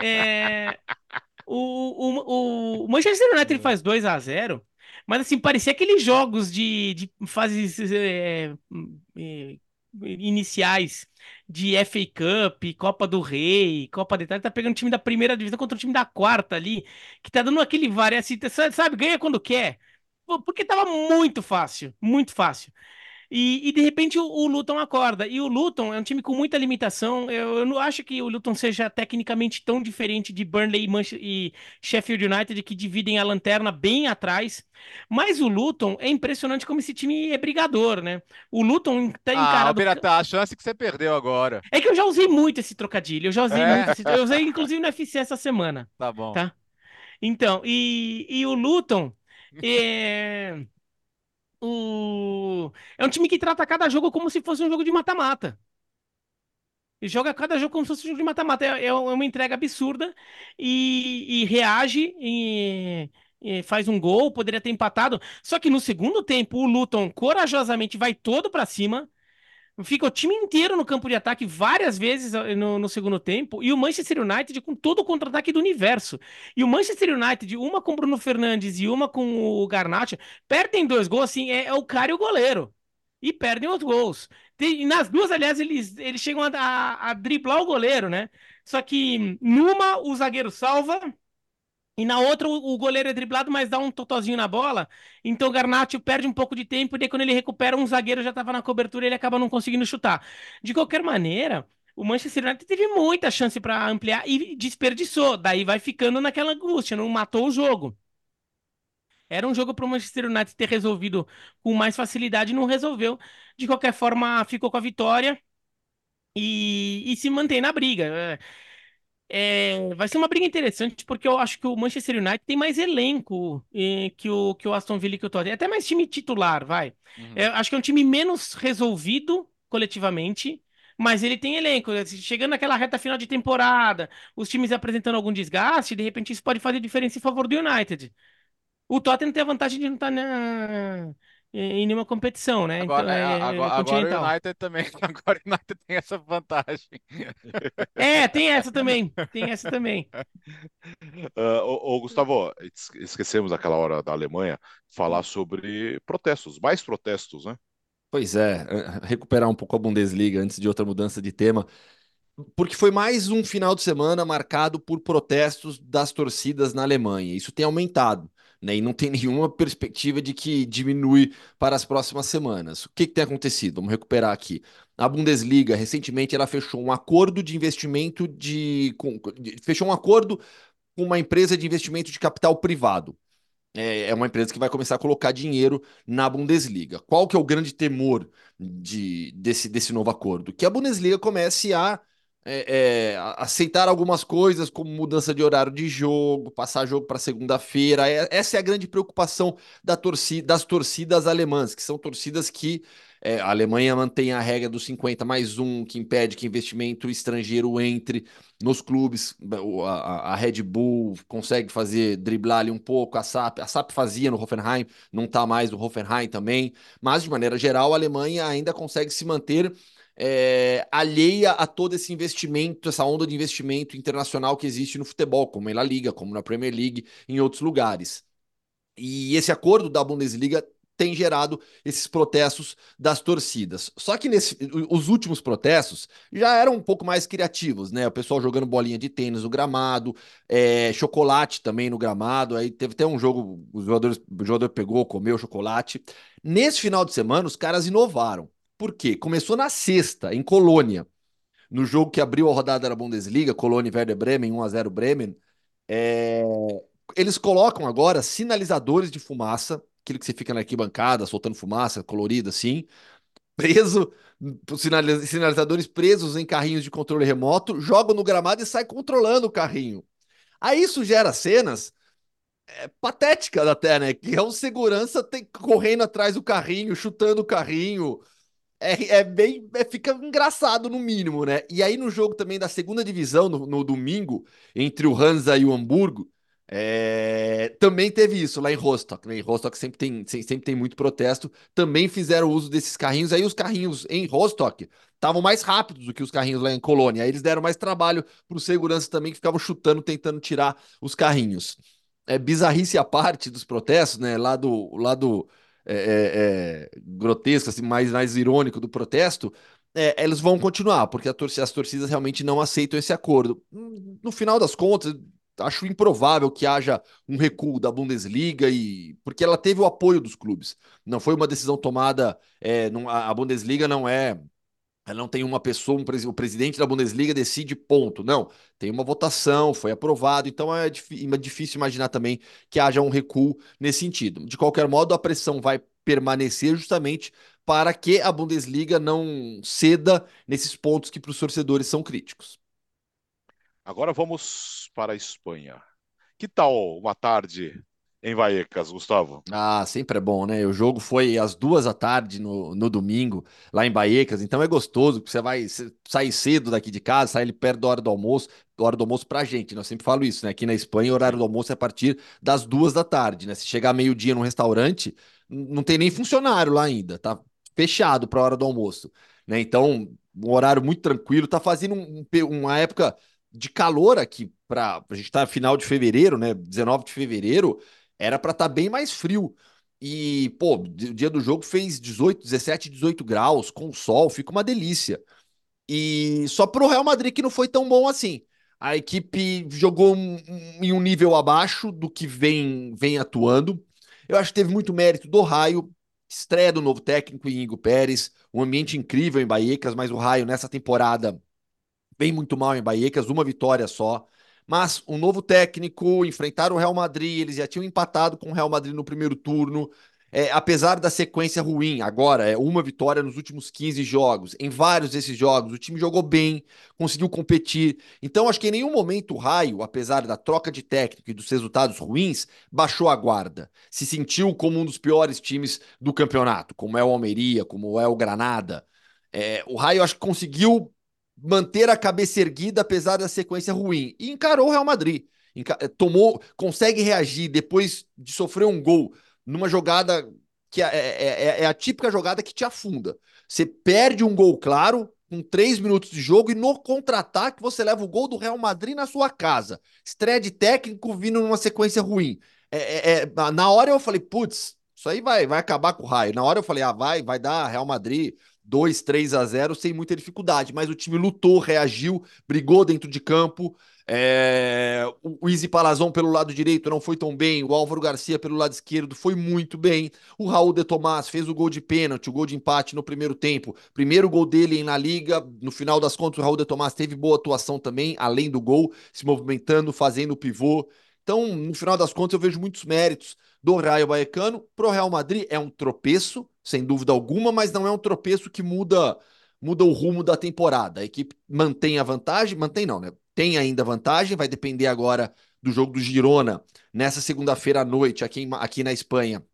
É, o, o, o Manchester United faz 2 a 0 mas assim, parecia aqueles jogos de, de fases é, iniciais de FA Cup, Copa do Rei, Copa da Itália, tá pegando o time da primeira divisão contra o time da quarta ali, que tá dando aquele vare, assim, sabe, ganha quando quer. Porque tava muito fácil, muito fácil. E, e, de repente o, o Luton acorda. E o Luton é um time com muita limitação. Eu, eu não acho que o Luton seja tecnicamente tão diferente de Burnley e, Manche- e Sheffield United, que dividem a lanterna bem atrás. Mas o Luton é impressionante como esse time é brigador, né? O Luton tá Ah, encarado. Pirata, a chance que você perdeu agora. É que eu já usei muito esse trocadilho. Eu já usei É? muito esse... Eu usei inclusive no FC essa semana. Tá bom. Tá. Então, e, e o Luton é... O... é um time que trata cada jogo como se fosse um jogo de mata-mata. E joga cada jogo como se fosse um jogo de mata-mata. É, é uma entrega absurda e, e reage e, e faz um gol, poderia ter empatado. Só que no segundo tempo, o Luton corajosamente vai todo pra cima. Fica o time inteiro no campo de ataque várias vezes eh, no, no segundo tempo. E o Manchester United com todo o contra-ataque do universo. E o Manchester United, uma com o Bruno Fernandes e uma com o Garnacho, perdem dois gols, assim, é, é o cara e o goleiro. E perdem os gols. Tem- nas duas, aliás, eles, eles chegam a, a- a driblar o goleiro, né? Só que numa o zagueiro salva. E na outra, o goleiro é driblado, mas dá um totozinho na bola. Então o Garnacho perde um pouco de tempo, e daí quando ele recupera, um zagueiro já estava na cobertura e ele acaba não conseguindo chutar. De qualquer maneira, o Manchester United teve muita chance para ampliar e desperdiçou. Daí vai ficando naquela angústia, não matou o jogo. Era um jogo para o Manchester United ter resolvido com mais facilidade, não resolveu. De qualquer forma, ficou com a vitória e, e se mantém na briga. É, é, vai ser uma briga interessante, porque eu acho que o Manchester United tem mais elenco eh, que o, que o Aston Villa e que o Tottenham. É até mais time titular, vai. Uhum. É, acho que é um time menos resolvido coletivamente, mas ele tem elenco. Chegando naquela reta final de temporada, os times apresentando algum desgaste, de repente isso pode fazer diferença em favor do United. O Tottenham tem a vantagem de não estar na- em nenhuma competição, né? Agora, Então, é, é- é agora, agora o. United também. Agora o United tem essa vantagem. É, tem essa também. Tem essa também. Ah, ô, ô, Gustavo, es- esquecemos aquela hora da Alemanha falar sobre protestos, mais protestos, né? Pois é, eh, recuperar um pouco a Bundesliga antes de outra mudança de tema, porque foi mais um final de semana marcado por protestos das torcidas na Alemanha. Isso tem aumentado. Né? E não tem nenhuma perspectiva de que diminui para as próximas semanas. O que, que tem acontecido? Vamos recuperar aqui. A Bundesliga, recentemente, ela fechou um acordo de investimento de, com, de fechou um acordo com uma empresa de investimento de capital privado. É, é uma empresa que vai começar a colocar dinheiro na Bundesliga. Qual que é o grande temor de, desse, desse novo acordo? Que a Bundesliga comece a é, é, aceitar algumas coisas, como mudança de horário de jogo, passar jogo para segunda-feira. É, essa é a grande preocupação da torcida, das torcidas alemãs, que são torcidas que é, a Alemanha mantém a regra dos 50 mais um, que impede que investimento estrangeiro entre nos clubes. A, a Red Bull consegue fazer driblar ali um pouco, a SAP, a SAP fazia no Hoffenheim, não está mais no Hoffenheim também, mas de maneira geral a Alemanha ainda consegue se manter é, alheia a todo esse investimento, essa onda de investimento internacional que existe no futebol, como na Liga, como na Premier League, em outros lugares. E esse acordo da Bundesliga tem gerado esses protestos das torcidas. Só que nesse, os últimos protestos já eram um pouco mais criativos, né? O pessoal jogando bolinha de tênis no gramado, é, chocolate também no gramado. Aí teve até um jogo, os jogadores, o jogador pegou, comeu chocolate. Nesse final de semana, os caras inovaram. Por quê? Começou na sexta, em Colônia, no jogo que abriu a rodada da Bundesliga, Colônia e Werder Bremen, 1 a 0 Bremen. É... Eles colocam agora sinalizadores de fumaça, aquilo que você fica na arquibancada, soltando fumaça colorida assim, preso, sinalizadores presos em carrinhos de controle remoto, jogam no gramado e sai controlando o carrinho. Aí isso gera cenas é, patéticas até, né? Que é um segurança tem, correndo atrás do carrinho, chutando o carrinho, é, é bem. É, fica engraçado, no mínimo, né? E aí, no jogo também da segunda divisão, no, no domingo, entre o Hansa e o Hamburgo, é, também teve isso lá em Rostock. Né? Em Rostock sempre tem, sempre tem muito protesto. Também fizeram uso desses carrinhos. Aí os carrinhos em Rostock estavam mais rápidos do que os carrinhos lá em Colônia. Aí eles deram mais trabalho para os seguranças também, que ficavam chutando, tentando tirar os carrinhos. É bizarrice a parte dos protestos, né? Lá do, lá do, é, é, é, grotesco, assim, mais, mais irônico do protesto, é, eles vão continuar, porque as torcidas realmente não aceitam esse acordo. No final das contas, acho improvável que haja um recuo da Bundesliga e porque ela teve o apoio dos clubes. Não foi uma decisão tomada. É, não, a Bundesliga não é ela não tem uma pessoa, um, o presidente da Bundesliga decide ponto. Não, tem uma votação, foi aprovado, então é, é difícil imaginar também que haja um recuo nesse sentido. De qualquer modo, a pressão vai permanecer justamente para que a Bundesliga não ceda nesses pontos que para os torcedores são críticos. Agora vamos para a Espanha. Que tal uma tarde em Vallecas, Gustavo? Ah, sempre é bom, né? O jogo foi às duas da tarde no, no domingo, lá em Vallecas, então é gostoso, porque você vai sair cedo daqui de casa, sair ali perto da hora do almoço, da hora do almoço pra gente, né? Eu sempre falo isso, né? Aqui na Espanha, o horário do almoço é a partir das duas da tarde, né? Se chegar meio-dia num restaurante, não tem nem funcionário lá ainda, tá fechado pra hora do almoço, né? Então, um horário muito tranquilo, tá fazendo um, uma época de calor aqui, pra, a gente tá final de fevereiro, né? 19 de fevereiro, era para estar tá bem mais frio. E, pô, o dia do jogo fez 18, 17, 18 graus, com sol, fica uma delícia. E só pro Real Madrid que não foi tão bom assim. A equipe jogou em um nível abaixo do que vem, vem atuando. Eu acho que teve muito mérito do Raio, estreia do novo técnico Ingo Pérez, um ambiente incrível em Baecas, mas o Raio nessa temporada vem muito mal em Baecas, uma vitória só. Mas um novo técnico, enfrentaram o Real Madrid, eles já tinham empatado com o Real Madrid no primeiro turno. É, apesar da sequência ruim, agora é uma vitória nos últimos 15 jogos. Em vários desses jogos, o time jogou bem, conseguiu competir. Então, acho que em nenhum momento o Raio, apesar da troca de técnico e dos resultados ruins, baixou a guarda. Se sentiu como um dos piores times do campeonato, como é o Almeria, como é o Granada. É, o Raio, acho que conseguiu manter a cabeça erguida apesar da sequência ruim. E encarou o Real Madrid. Eh, tomou, consegue reagir depois de sofrer um gol numa jogada que é, é, é, é a típica jogada que te afunda. Você perde um gol claro com três minutos de jogo e no contra-ataque você leva o gol do Real Madrid na sua casa. Estreia de técnico vindo numa sequência ruim. É, é, é na hora eu falei, putz, isso aí vai, vai acabar com o raio. Na hora eu falei, ah, vai, vai dar Real Madrid 2, 3 a 0 sem muita dificuldade, mas o time lutou, reagiu, brigou dentro de campo. É... O Easy Palazon pelo lado direito não foi tão bem, o Álvaro Garcia pelo lado esquerdo foi muito bem. O Raul de Tomás fez o gol de pênalti, o gol de empate no primeiro tempo. Primeiro gol dele na liga, no final das contas o Raul de Tomás teve boa atuação também, além do gol, se movimentando, fazendo o pivô. Então, no final das contas, eu vejo muitos méritos do Raio Vallecano. Pro Real Madrid é um tropeço, sem dúvida alguma, mas não é um tropeço que muda muda o rumo da temporada. A equipe mantém a vantagem, mantém não, né? Tem ainda vantagem, vai depender agora do jogo do Girona nessa segunda-feira à noite aqui, em, aqui na Espanha,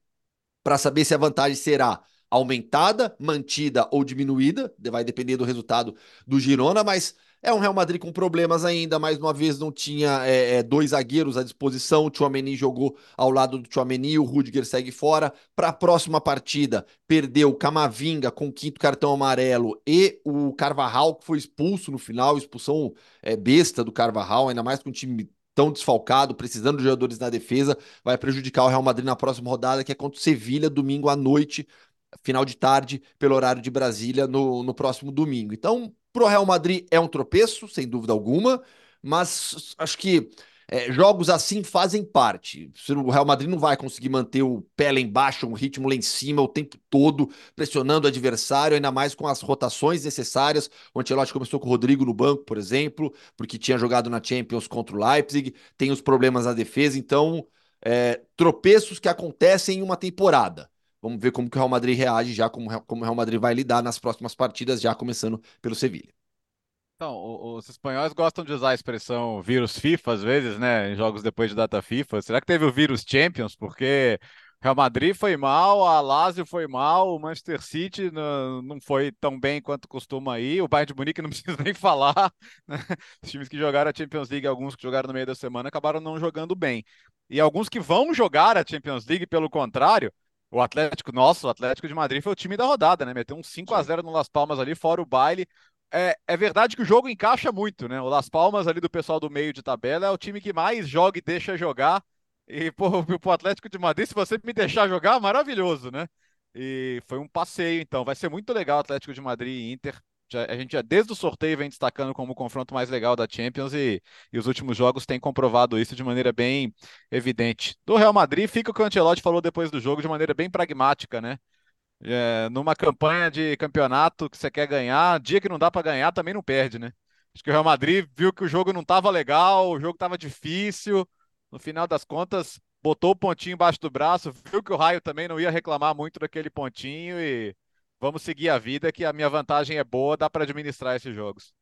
para saber se a vantagem será aumentada, mantida ou diminuída, vai depender do resultado do Girona, mas é um Real Madrid com problemas ainda, mais uma vez não tinha é, é, dois zagueiros à disposição. O Chouameni jogou ao lado do Chouameni, o Rudiger segue fora. Para a próxima partida, perdeu Camavinga com quinto cartão amarelo e o Carvajal, que foi expulso no final, expulsão é, besta do Carvajal, ainda mais com o time tão desfalcado, precisando de jogadores na defesa, vai prejudicar o Real Madrid na próxima rodada, que é contra o Sevilha, domingo à noite, final de tarde, pelo horário de Brasília, no, no próximo domingo. Então, para o Real Madrid é um tropeço, sem dúvida alguma, mas acho que é, jogos assim fazem parte. O Real Madrid não vai conseguir manter o pé lá embaixo, um ritmo lá em cima o tempo todo, pressionando o adversário, ainda mais com as rotações necessárias. O Ancelotti começou com o Rodrigo no banco, por exemplo, porque tinha jogado na Champions contra o Leipzig, tem os problemas na defesa, então é, tropeços que acontecem em uma temporada. Vamos ver como que o Real Madrid reage já, como, como o Real Madrid vai lidar nas próximas partidas, já começando pelo Sevilha. Então, os espanhóis gostam de usar a expressão vírus FIFA às vezes, né, em jogos depois de data FIFA. Será que teve o vírus Champions? Porque Real Madrid foi mal, a Lazio foi mal, o Manchester City não, não foi tão bem quanto costuma ir, o Bayern de Munique não precisa nem falar. Né? Os times que jogaram a Champions League, alguns que jogaram no meio da semana, acabaram não jogando bem. E alguns que vão jogar a Champions League, pelo contrário, o Atlético, nossa, o Atlético de Madrid foi o time da rodada, né? Meteu um 5 a 0 no Las Palmas ali, fora o baile. É, é verdade que o jogo encaixa muito, né? O Las Palmas ali do pessoal do meio de tabela é o time que mais joga e deixa jogar. E pô, pro Atlético de Madrid, se você me deixar jogar, maravilhoso, né? E foi um passeio, então. Vai ser muito legal o Atlético de Madrid e Inter. Já, a gente já desde o sorteio vem destacando como o confronto mais legal da Champions e, e, os últimos jogos têm comprovado isso de maneira bem evidente. Do Real Madrid, fica o que o Ancelotti falou depois do jogo de maneira bem pragmática, né? É, numa campanha de campeonato que você quer ganhar, dia que não dá para ganhar também não perde, né? Acho que o Real Madrid viu que o jogo não estava legal, o jogo estava difícil. No final das contas, botou o pontinho embaixo do braço, viu que o Raio também não ia reclamar muito daquele pontinho e vamos seguir a vida, que a minha vantagem é boa, dá para administrar esses jogos.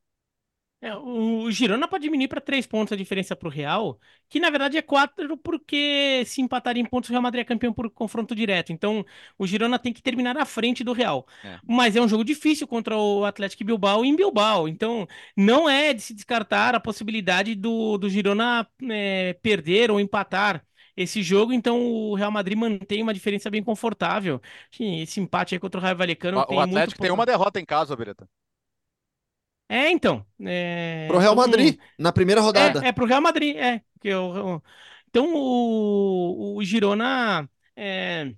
É, o Girona pode diminuir para três pontos a diferença para o Real, que na verdade é quatro, porque se empatar em pontos, o Real Madrid é campeão por confronto direto. Então o Girona tem que terminar à frente do Real. É. Mas é um jogo difícil contra o Atlético Bilbao em Bilbao. Então não é de se descartar a possibilidade do, do Girona é, perder ou empatar esse jogo, então o Real Madrid mantém uma diferença bem confortável. Esse empate aí contra o Raio Vallecano o, tem o Atlético tem uma derrota em casa, Beretta. É, então. É... Pro Real Madrid, então, na primeira rodada. É, é pro Real Madrid, é. Que eu, Então o, o Girona é,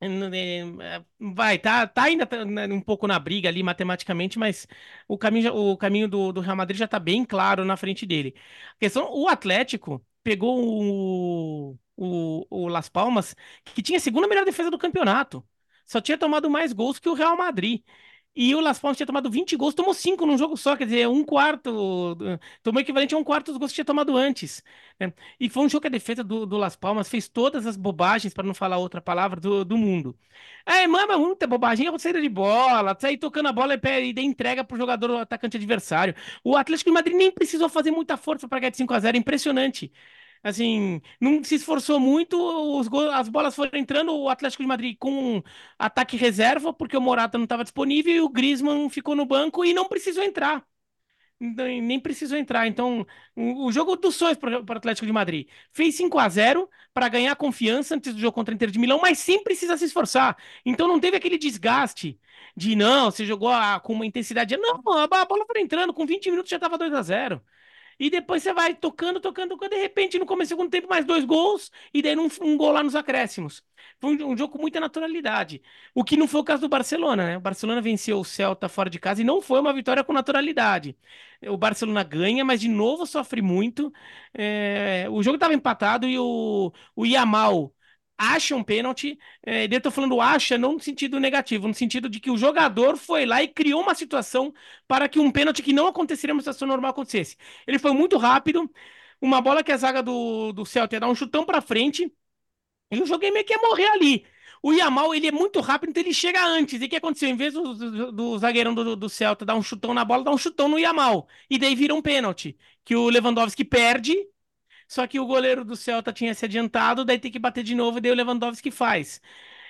é, vai, tá, tá ainda né, um pouco na briga ali matematicamente, mas o caminho, o caminho do, do Real Madrid já tá bem claro na frente dele. A questão, o Atlético pegou o, o, o Las Palmas, que tinha a segunda melhor defesa do campeonato. Só tinha tomado mais gols que o Real Madrid. E o Las Palmas tinha tomado 20 gols, tomou 5 num jogo só, quer dizer, um quarto, tomou equivalente a um quarto dos gols que tinha tomado antes. Né? E foi um jogo que a defesa do, do Las Palmas fez todas as bobagens, para não falar outra palavra, do, do mundo. É, mama muita bobagem, saída de bola, sair tocando a bola e, e entrega jogador o atacante adversário. O Atlético de Madrid nem precisou fazer muita força para ganhar de 5 a 0 é impressionante assim, não se esforçou muito, os as bolas foram entrando, o Atlético de Madrid com ataque reserva, porque o Morata não estava disponível e o Griezmann ficou no banco e não precisou entrar. Nem precisou entrar. Então, o jogo dos sonhos para o Atlético de Madrid. Fez 5 a 0 para ganhar confiança antes do jogo contra o Inter de Milão, mas sem precisar se esforçar. Então, não teve aquele desgaste de não, você jogou a, com uma intensidade. Não, a bola foi entrando, com 20 minutos já estava 2 a 0 E depois você vai tocando, tocando, tocando. De repente, no começo do segundo tempo, mais dois gols. E daí um, um gol lá nos acréscimos. Foi um, um, jogo com muita naturalidade. O que não foi o caso do Barcelona, né? O Barcelona venceu o Celta fora de casa e não foi uma vitória com naturalidade. O Barcelona ganha, mas de novo sofre muito. É... O jogo estava empatado e o, o Yamal acha um pênalti. É, eu tô falando acha não no sentido negativo, no sentido de que o jogador foi lá e criou uma situação para que um pênalti que não aconteceria uma situação normal acontecesse. Ele foi muito rápido, uma bola que a zaga do, do Celta dar um chutão para frente, e o joguei meio que ia morrer ali. O Yamal, ele é muito rápido, então ele chega antes. E o que aconteceu? Em vez do, do, do zagueirão do, do, Celta dar um chutão na bola, dá um chutão no Yamal. E daí vira um pênalti, que o Lewandowski perde só que o goleiro do Celta tinha se adiantado, daí tem que bater de novo, e daí o Lewandowski faz.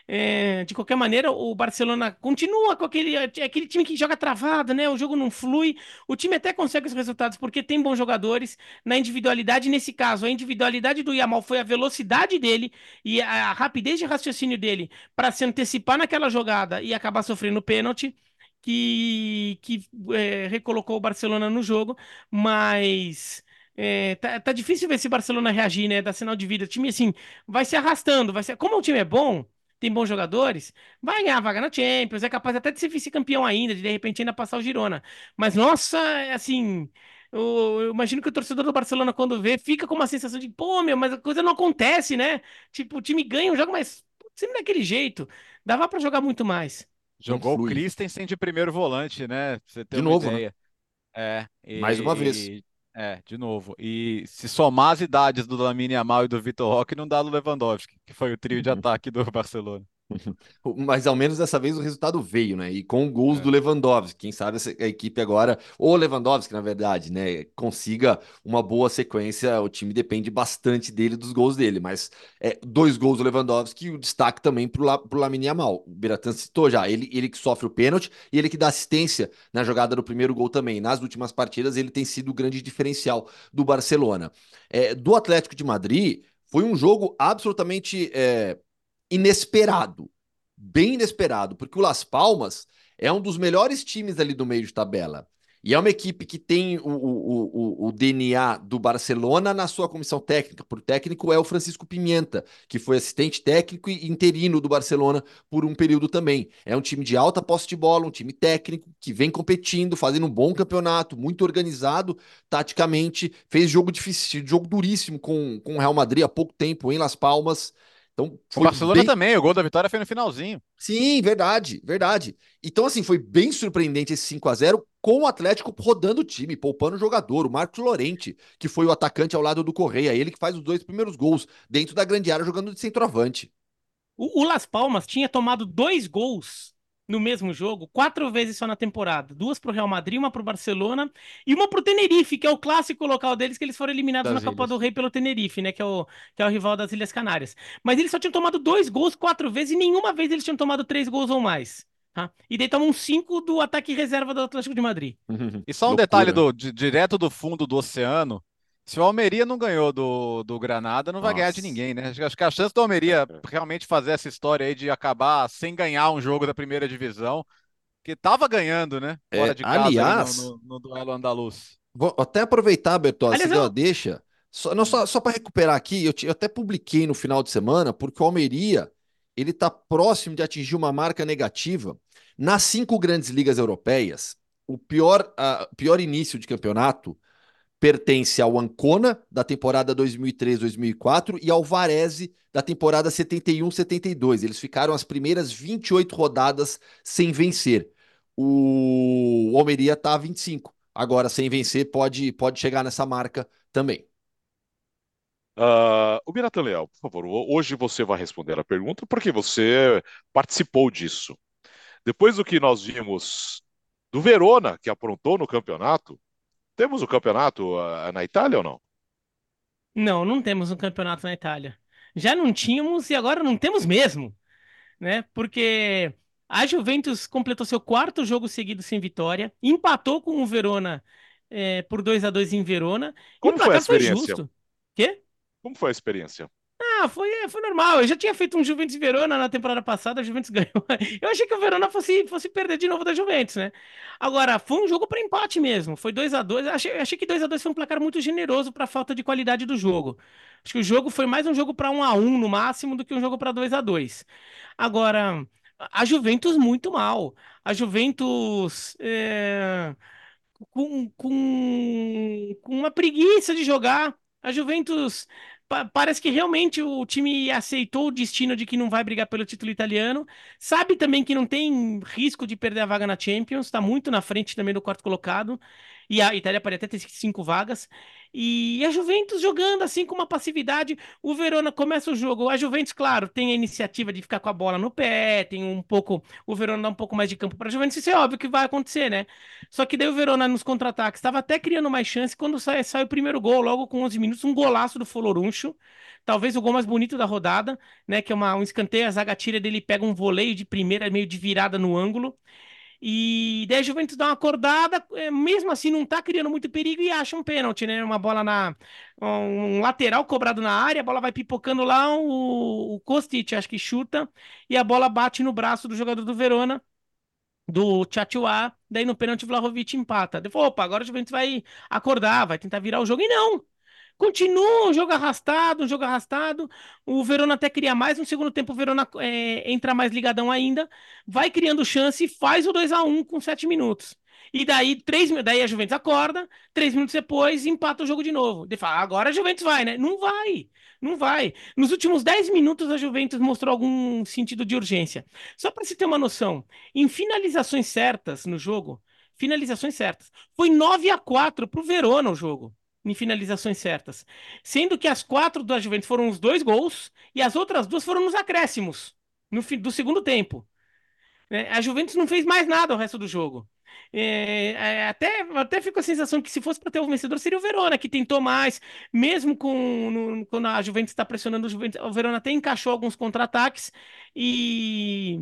É, de qualquer maneira, o Barcelona continua com aquele, aquele time que joga travado, né? O jogo não flui. O time até consegue os resultados porque tem bons jogadores na individualidade. Nesse caso, a individualidade do Yamal foi a velocidade dele e a rapidez de raciocínio dele para se antecipar naquela jogada e acabar sofrendo pênalti. Que, que é, recolocou o Barcelona no jogo, mas é, tá, tá, difícil ver esse Barcelona reagir, né? Dar sinal de vida. O time, assim, vai se arrastando. Vai ser... Como o time é bom, tem bons jogadores, vai ganhar a vaga na Champions, é capaz até de ser vice-campeão ainda, de de repente ainda passar o Girona. Mas, nossa, é assim. Eu, eu, imagino que o torcedor do Barcelona, quando vê, fica com uma sensação de, pô, meu, mas a coisa não acontece, né? Tipo, o time ganha um jogo, mas sempre daquele jeito. Dava para jogar muito mais. Jogou o Christensen de primeiro volante, né? você ter de novo, né? ideia. Né? É, e, Mais uma vez. É, de novo. E se somar as idades do Lamine Yamal e do Vitor Roque, não dá do Lewandowski, que foi o trio de uhum. ataque do Barcelona. Mas ao menos dessa vez o resultado veio, né? E com gols é. do Lewandowski. Quem sabe a equipe agora, ou Lewandowski, na verdade, né? Consiga uma boa sequência. O time depende bastante dele, dos gols dele. Mas é, dois gols do Lewandowski e o destaque também pro, La, pro Lamine Yamal. O Biratan citou já. Ele, ele que sofre o pênalti e ele que dá assistência na jogada do primeiro gol também. Nas últimas partidas, ele tem sido o grande diferencial do Barcelona. É, do Atlético de Madrid, foi um jogo absolutamente. É, inesperado, bem inesperado, porque o Las Palmas é um dos melhores times ali do meio de tabela. E é uma equipe que tem o, o, o, o, DNA do Barcelona na sua comissão técnica. Por técnico é o Francisco Pimenta, que foi assistente técnico e interino do Barcelona por um período também. É um time de alta posse de bola, um time técnico que vem competindo, fazendo um bom campeonato, muito organizado taticamente. Fez jogo difícil, jogo duríssimo com, com o Real Madrid há pouco tempo em Las Palmas. Então, o Barcelona bem... também, o gol da vitória foi no finalzinho. Sim, verdade, verdade. Então, assim, foi bem surpreendente esse 5 a 0 com o Atlético rodando o time, poupando o jogador, o Marcos Lorente, que foi o atacante ao lado do Correia, ele que faz os dois primeiros gols dentro da grande área jogando de centroavante. O, o Las Palmas tinha tomado dois gols no mesmo jogo, quatro vezes só na temporada. Duas para o Real Madrid, uma para o Barcelona e uma para o Tenerife, que é o clássico local deles, que eles foram eliminados das na Ilhas. Copa do Rei pelo Tenerife, né? Que é, o, que é o rival das Ilhas Canárias. Mas eles só tinham tomado dois gols quatro vezes e nenhuma vez eles tinham tomado três gols ou mais. Tá? E daí tomam cinco do ataque reserva do Atlético de Madrid. e só um Loucura. detalhe do, de, direto do fundo do oceano. Se o Almeria não ganhou do, do Granada, não vai Nossa. ganhar de ninguém, né? Acho que a chance do Almeria é. realmente fazer essa história aí de acabar sem ganhar um jogo da primeira divisão, que tava ganhando, né? É, Fora de casa aliás, no, no, no, duelo andaluz. Vou até aproveitar, Bertozzi, aliás, eu... deixa. Só, não, só, só para recuperar aqui, eu, te, eu até publiquei no final de semana, porque o Almeria ele está próximo de atingir uma marca negativa nas cinco grandes ligas europeias. O pior, uh, pior início de campeonato pertence ao Ancona, da temporada 2003-2004, e ao Varese, da temporada 71-72. Eles ficaram as primeiras 28 rodadas sem vencer. O Almeria está a 25. Agora, sem vencer, pode, pode chegar nessa marca também. Uh, o Biratan Leal, por favor, hoje você vai responder a pergunta porque você participou disso. Depois do que nós vimos do Verona, que aprontou no campeonato, temos o campeonato uh, na Itália ou não? Não, não temos um campeonato na Itália. Já não tínhamos e agora não temos mesmo, né? Porque a Juventus completou seu quarto jogo seguido sem vitória, empatou com o Verona é, por 2 a 2 em Verona. Como e foi a experiência? Foi justo. Quê? Como foi a experiência? Ah, foi, foi normal. Eu já tinha feito um Juventus e Verona na temporada passada, a Juventus ganhou. Eu achei que o Verona fosse, fosse perder de novo da Juventus, né? Agora, foi um jogo para empate mesmo. Foi 2 a 2 achei, achei que 2 a 2 foi um placar muito generoso para falta de qualidade do jogo. Acho que o jogo foi mais um jogo para 1 a 1 no máximo do que um jogo para 2 a 2 Agora, a Juventus muito mal. A Juventus. É com, com, com uma preguiça de jogar. A Juventus pa parece que realmente o time aceitou o destino de que não vai brigar pelo título italiano. Sabe também que não tem risco de perder a vaga na Champions, está muito na frente também do quarto colocado. E a Itália pode até ter cinco vagas. E a Juventus jogando assim com uma passividade. O Verona começa o jogo. A Juventus, claro, tem a iniciativa de ficar com a bola no pé, tem um pouco. O Verona dá um pouco mais de campo para a Juventus. Isso é óbvio que vai acontecer, né? Só que daí o Verona nos contra-ataques estava até criando mais chance quando sai, sai o primeiro gol, logo com 11 minutos, um golaço do Foloruncho. Talvez o gol mais bonito da rodada, né? Que é uma, um escanteio, a zaga tira dele pega um voleio de primeira, meio de virada no ângulo. E daí a Juventus dá uma acordada, é, mesmo assim não tá criando muito perigo e acha um pênalti, né? Uma bola na. Um lateral cobrado na área, a bola vai pipocando lá, o, o Kostic acho que chuta, e a bola bate no braço do jogador do Verona, do Tchatchoua, daí no pênalti o Vlahovic empata. Falou, opa, agora a Juventus vai acordar, vai tentar virar o jogo, e não! Continua um jogo arrastado, um jogo arrastado. O Verona até cria mais. No segundo tempo, o Verona é, entra mais ligadão ainda. Vai criando chance e faz o 2 a 1 com 7 minutos. E daí, três, daí a Juventus acorda, três minutos depois, empata o jogo de novo. De fala, agora a Juventus vai, né? Não vai, não vai. Nos últimos 10 minutos, a Juventus mostrou algum sentido de urgência. Só para você ter uma noção, em finalizações certas no jogo, finalizações certas, foi 9 a 4 pro Verona o jogo em finalizações certas. Sendo que as quatro da Juventus foram os dois gols e as outras duas foram nos acréscimos no fim do segundo tempo. É, a Juventus não fez mais nada o resto do jogo. É, é, até, até fico a sensação que se fosse para ter um vencedor seria o Verona, que tentou mais, mesmo com no, quando a Juventus está pressionando o Juventus, o Verona até encaixou alguns contra-ataques e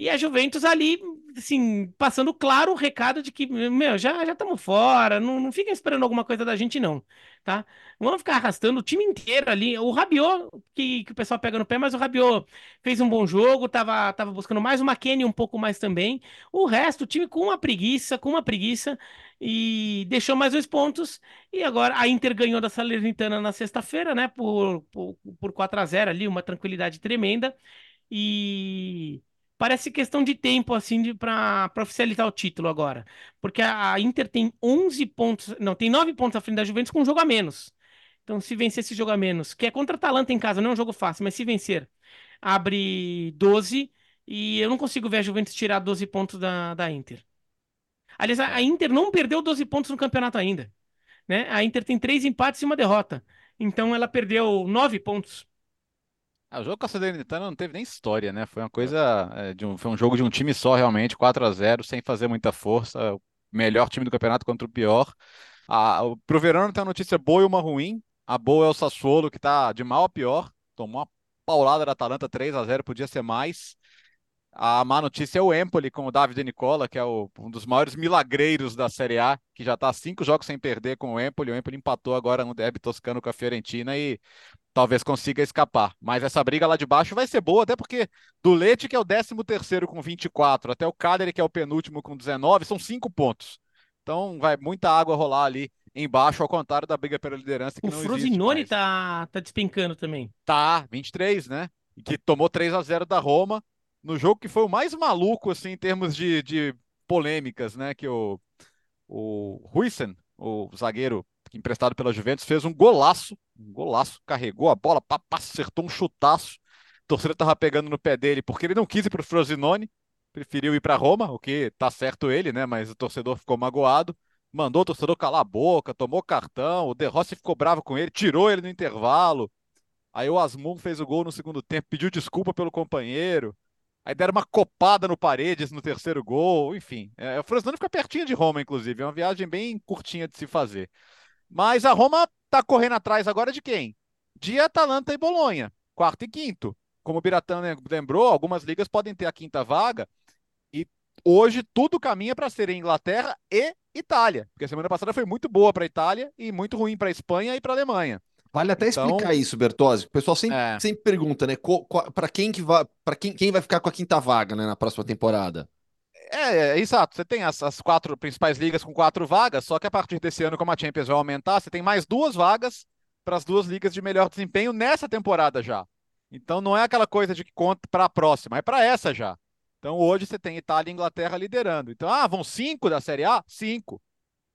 e a Juventus ali, assim, passando claro o recado de que, meu, já já estamos fora, não, não fiquem esperando alguma coisa da gente, não, tá? Vamos ficar arrastando o time inteiro ali. O Rabiot, que, que o pessoal pega no pé, mas o Rabiot fez um bom jogo, tava, tava buscando mais, o McKennie um pouco mais também. O resto, o time com uma preguiça, com uma preguiça, e deixou mais dois pontos. E agora a Inter ganhou da Salernitana na sexta-feira, né, por, por, por 4 a 0 ali, uma tranquilidade tremenda. E parece questão de tempo, assim, para oficializar o título agora. Porque a, Inter tem 11 pontos, não, tem 9 pontos à frente da Juventus com um jogo a menos. Então, se vencer esse jogo a menos, que é contra a Atalanta em casa, não é um jogo fácil, mas se vencer, abre 12 e eu não consigo ver a Juventus tirar 12 pontos da, da Inter. Aliás, a, a Inter não perdeu 12 pontos no campeonato ainda. Né? A Inter tem três empates e uma derrota. Então ela perdeu 9 pontos. Ah, o jogo com a Salernitana não teve nem história, né? Foi uma coisa é, de um, foi um jogo de um time só realmente, 4 a 0 sem fazer muita força. O melhor time do campeonato contra o pior. Ah, pro Verano tem uma notícia boa e uma ruim. A boa é o Sassuolo, que tá de mal a pior. Tomou uma paulada da Atalanta 3 a 0 podia ser mais. A má notícia é o Empoli com o Davide Nicola, que é o, um dos maiores milagreiros da Série A, que já está cinco jogos sem perder com o Empoli. O Empoli empatou agora no derby toscano com a Fiorentina e talvez consiga escapar. Mas essa briga lá de baixo vai ser boa, até porque do Leite, que é o 13 terceiro com 24, até o Cagliari, que é o penúltimo com 19, são cinco pontos. Então vai muita água rolar ali embaixo, ao contrário da briga pela liderança que o Frosinone tá, tá despencando também. Tá, 23, né? Que tomou 3 a 0 da Roma, no jogo que foi o mais maluco, assim, em termos de, de polêmicas, né? Que o, o Huisen, o zagueiro emprestado pela Juventus, fez um golaço, um golaço, carregou a bola, pá, acertou um chutaço. A torcida tava pegando no pé dele porque ele não quis ir para o Frosinone, preferiu ir para Roma, o que tá certo ele, né? Mas o torcedor ficou magoado, mandou o torcedor calar a boca, tomou cartão, o De Rossi ficou bravo com ele, tirou ele no intervalo. Aí o Asmun fez o gol no segundo tempo, pediu desculpa pelo companheiro. Aí deram uma copada no Paredes no terceiro gol, enfim. É, o Frosinone fica pertinho de Roma, inclusive. É uma viagem bem curtinha de se fazer. Mas a Roma está correndo atrás agora de quem? De Atalanta e Bolonha, quarto e quinto. Como o Biratã lembrou, algumas ligas podem ter a quinta vaga. E hoje tudo caminha para ser Inglaterra e Itália. Porque a semana passada foi muito boa para a Itália e muito ruim para a Espanha e para a Alemanha. Vale até Então- explicar isso, Bertozzi. O pessoal sempre, É. sempre pergunta, né? Para quem que vai, para quem, quem vai ficar com a quinta vaga, né, na próxima temporada? É, é, exato. Você tem as, as quatro principais ligas com quatro vagas, só que a partir desse ano, como a Champions vai aumentar, você tem mais duas vagas para as duas ligas de melhor desempenho nessa temporada já. Então não é aquela coisa de que conta para a próxima, é para essa já. Então hoje você tem Itália e Inglaterra liderando. Então, ah, vão cinco da Série A? Cinco.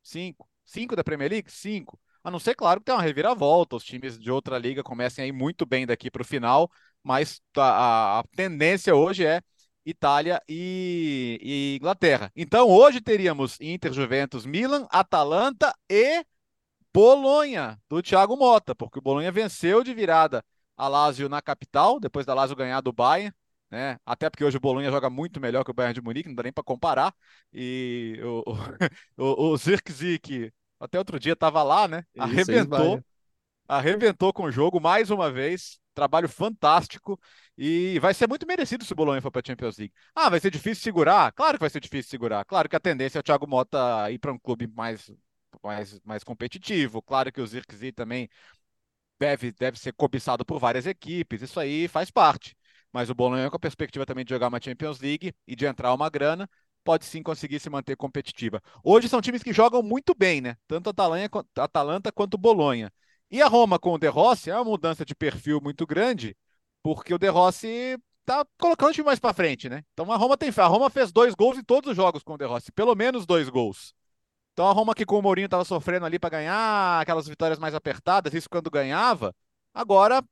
Cinco. Cinco da Premier League? Cinco. A não ser, claro, que tem uma reviravolta, os times de outra liga comecem a ir muito bem daqui para o final, mas a, a- a tendência hoje é Itália e, e Inglaterra. Então, hoje teríamos Inter, Juventus, Milan, Atalanta e Bolonha, do Thiago Mota, porque o Bolonha venceu de virada a Lazio na capital, depois da Lazio ganhar do Bayern, né? Até porque hoje o Bolonha joga muito melhor que o Bayern de Munique, não dá nem para comparar. E o, o, o até outro dia estava lá, né? Arrebentou arrebentou com o jogo mais uma vez. Trabalho fantástico e vai ser muito merecido se o Bolonha for para a Champions League. Ah, vai ser difícil segurar? Claro que vai ser difícil segurar. Claro que a tendência é o Thiago Mota ir para um clube mais, mais, mais competitivo. Claro que o Zirkzee também deve, deve ser cobiçado por várias equipes. Isso aí faz parte. Mas o Bolonha, com a perspectiva também de jogar uma Champions League e de entrar uma grana, pode sim conseguir se manter competitiva. Hoje são times que jogam muito bem, né? Tanto a Atalanta quanto o Bolonha. E a Roma com o De Rossi é uma mudança de perfil muito grande, porque o De Rossi tá colocando o time mais para frente, né? Então a Roma tem a Roma fez dois gols em todos os jogos com o De Rossi, pelo menos dois gols. Então a Roma que com o Mourinho estava sofrendo ali para ganhar aquelas vitórias mais apertadas, isso quando ganhava, agora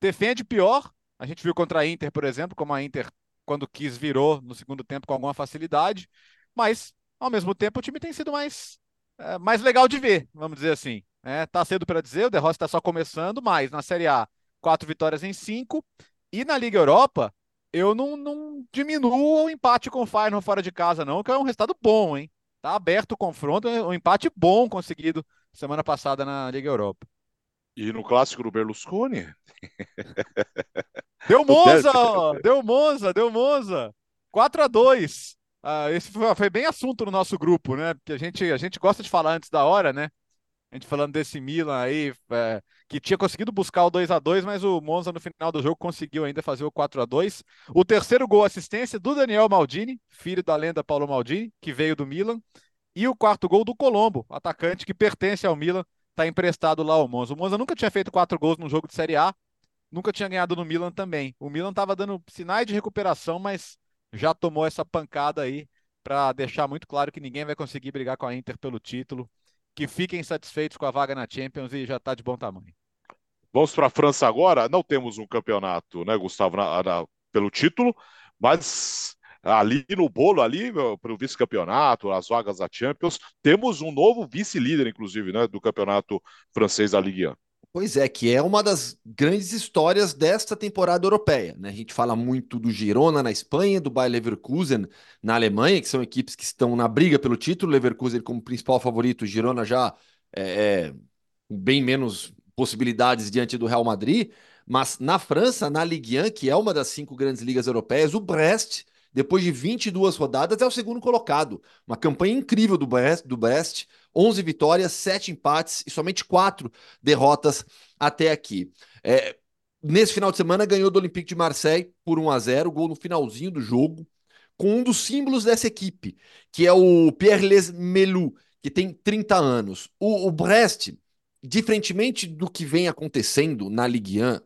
defende pior. A gente viu contra a Inter, por exemplo, como a Inter quando quis virou no segundo tempo com alguma facilidade, mas ao mesmo tempo o time tem sido mais é, mais legal de ver, vamos dizer assim. É, tá cedo para dizer, o De Rossi está só começando, mas na Série A, quatro vitórias em cinco. E na Liga Europa, eu não, não diminuo o empate com o Feyenoord fora de casa, não, que é um resultado bom, hein? Tá aberto o confronto, é um empate bom conseguido semana passada na Liga Europa. E no clássico do Berlusconi? Deu Monza, deu Monza, deu Monza. 4 a 2 Ah, esse foi, foi bem assunto no nosso grupo, né? Porque a gente, a gente gosta de falar antes da hora, né? A gente falando desse Milan aí, é, que tinha conseguido buscar o 2 a 2 mas o Monza no final do jogo conseguiu ainda fazer o 4 a 2 O terceiro gol, assistência do Daniel Maldini, filho da lenda Paulo Maldini, que veio do Milan. E o quarto gol do Colombo, atacante que pertence ao Milan, está emprestado lá ao Monza. O Monza nunca tinha feito quatro gols num jogo de Série A, nunca tinha ganhado no Milan também. O Milan estava dando sinais de recuperação, mas já tomou essa pancada aí para deixar muito claro que ninguém vai conseguir brigar com a Inter pelo título. Que fiquem satisfeitos com a vaga na Champions e já está de bom tamanho. Vamos para a França agora. Não temos um campeonato, né, Gustavo, na- na- pelo título, mas ali no bolo, ali, para o vice-campeonato, as vagas da Champions, temos um novo vice-líder, inclusive, né, do campeonato francês da Ligue 1. Pois é, que é uma das grandes histórias desta temporada europeia, né? A gente fala muito do Girona na Espanha, do Bayer Leverkusen na Alemanha, que são equipes que estão na briga pelo título, Leverkusen como principal favorito, Girona já é, é, bem menos possibilidades diante do Real Madrid, mas na França, na Ligue 1, que é uma das cinco grandes ligas europeias, o Brest, depois de 22 rodadas, é o segundo colocado. Uma campanha incrível do Brest, do Brest 11 vitórias, 7 empates e somente 4 derrotas até aqui. É, nesse final de semana ganhou do Olympique de Marseille por 1 a 0 gol no finalzinho do jogo, com um dos símbolos dessa equipe, que é o Pierre Les Melou, que tem 30 anos. O, o Brest, diferentemente do que vem acontecendo na Ligue 1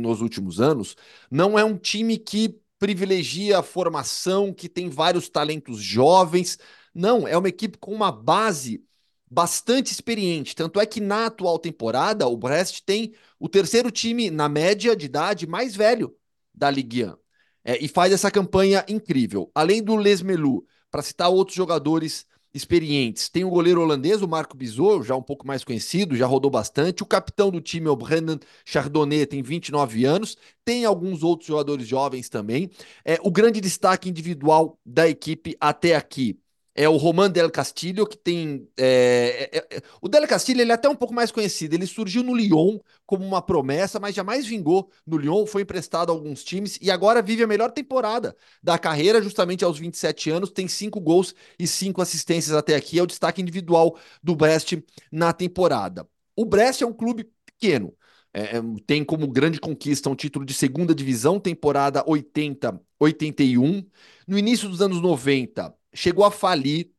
nos últimos anos, não é um time que privilegia a formação, que tem vários talentos jovens. Não, é uma equipe com uma base bastante experiente. Tanto é que na atual temporada, o Brest tem o terceiro time, na média de idade, mais velho da Ligue 1. É, e faz essa campanha incrível. Além do Les Melou, para citar outros jogadores experientes, tem o goleiro holandês, o Marco Bizot, já um pouco mais conhecido, já rodou bastante. O capitão do time é o Brennan Chardonnay, tem 29 anos. Tem alguns outros jogadores jovens também. É, o grande destaque individual da equipe até aqui é o Roman Del Castillo, que tem. É, é, é, o Del Castillo ele é até um pouco mais conhecido. Ele surgiu no Lyon como uma promessa, mas jamais vingou no Lyon, foi emprestado a alguns times e agora vive a melhor temporada da carreira, justamente aos 27 anos. Tem cinco gols e cinco assistências até aqui. É o destaque individual do Brest na temporada. O Brest é um clube pequeno. É, é tem como grande conquista um título de segunda divisão, temporada 80-81. No início dos anos 90, chegou a falir,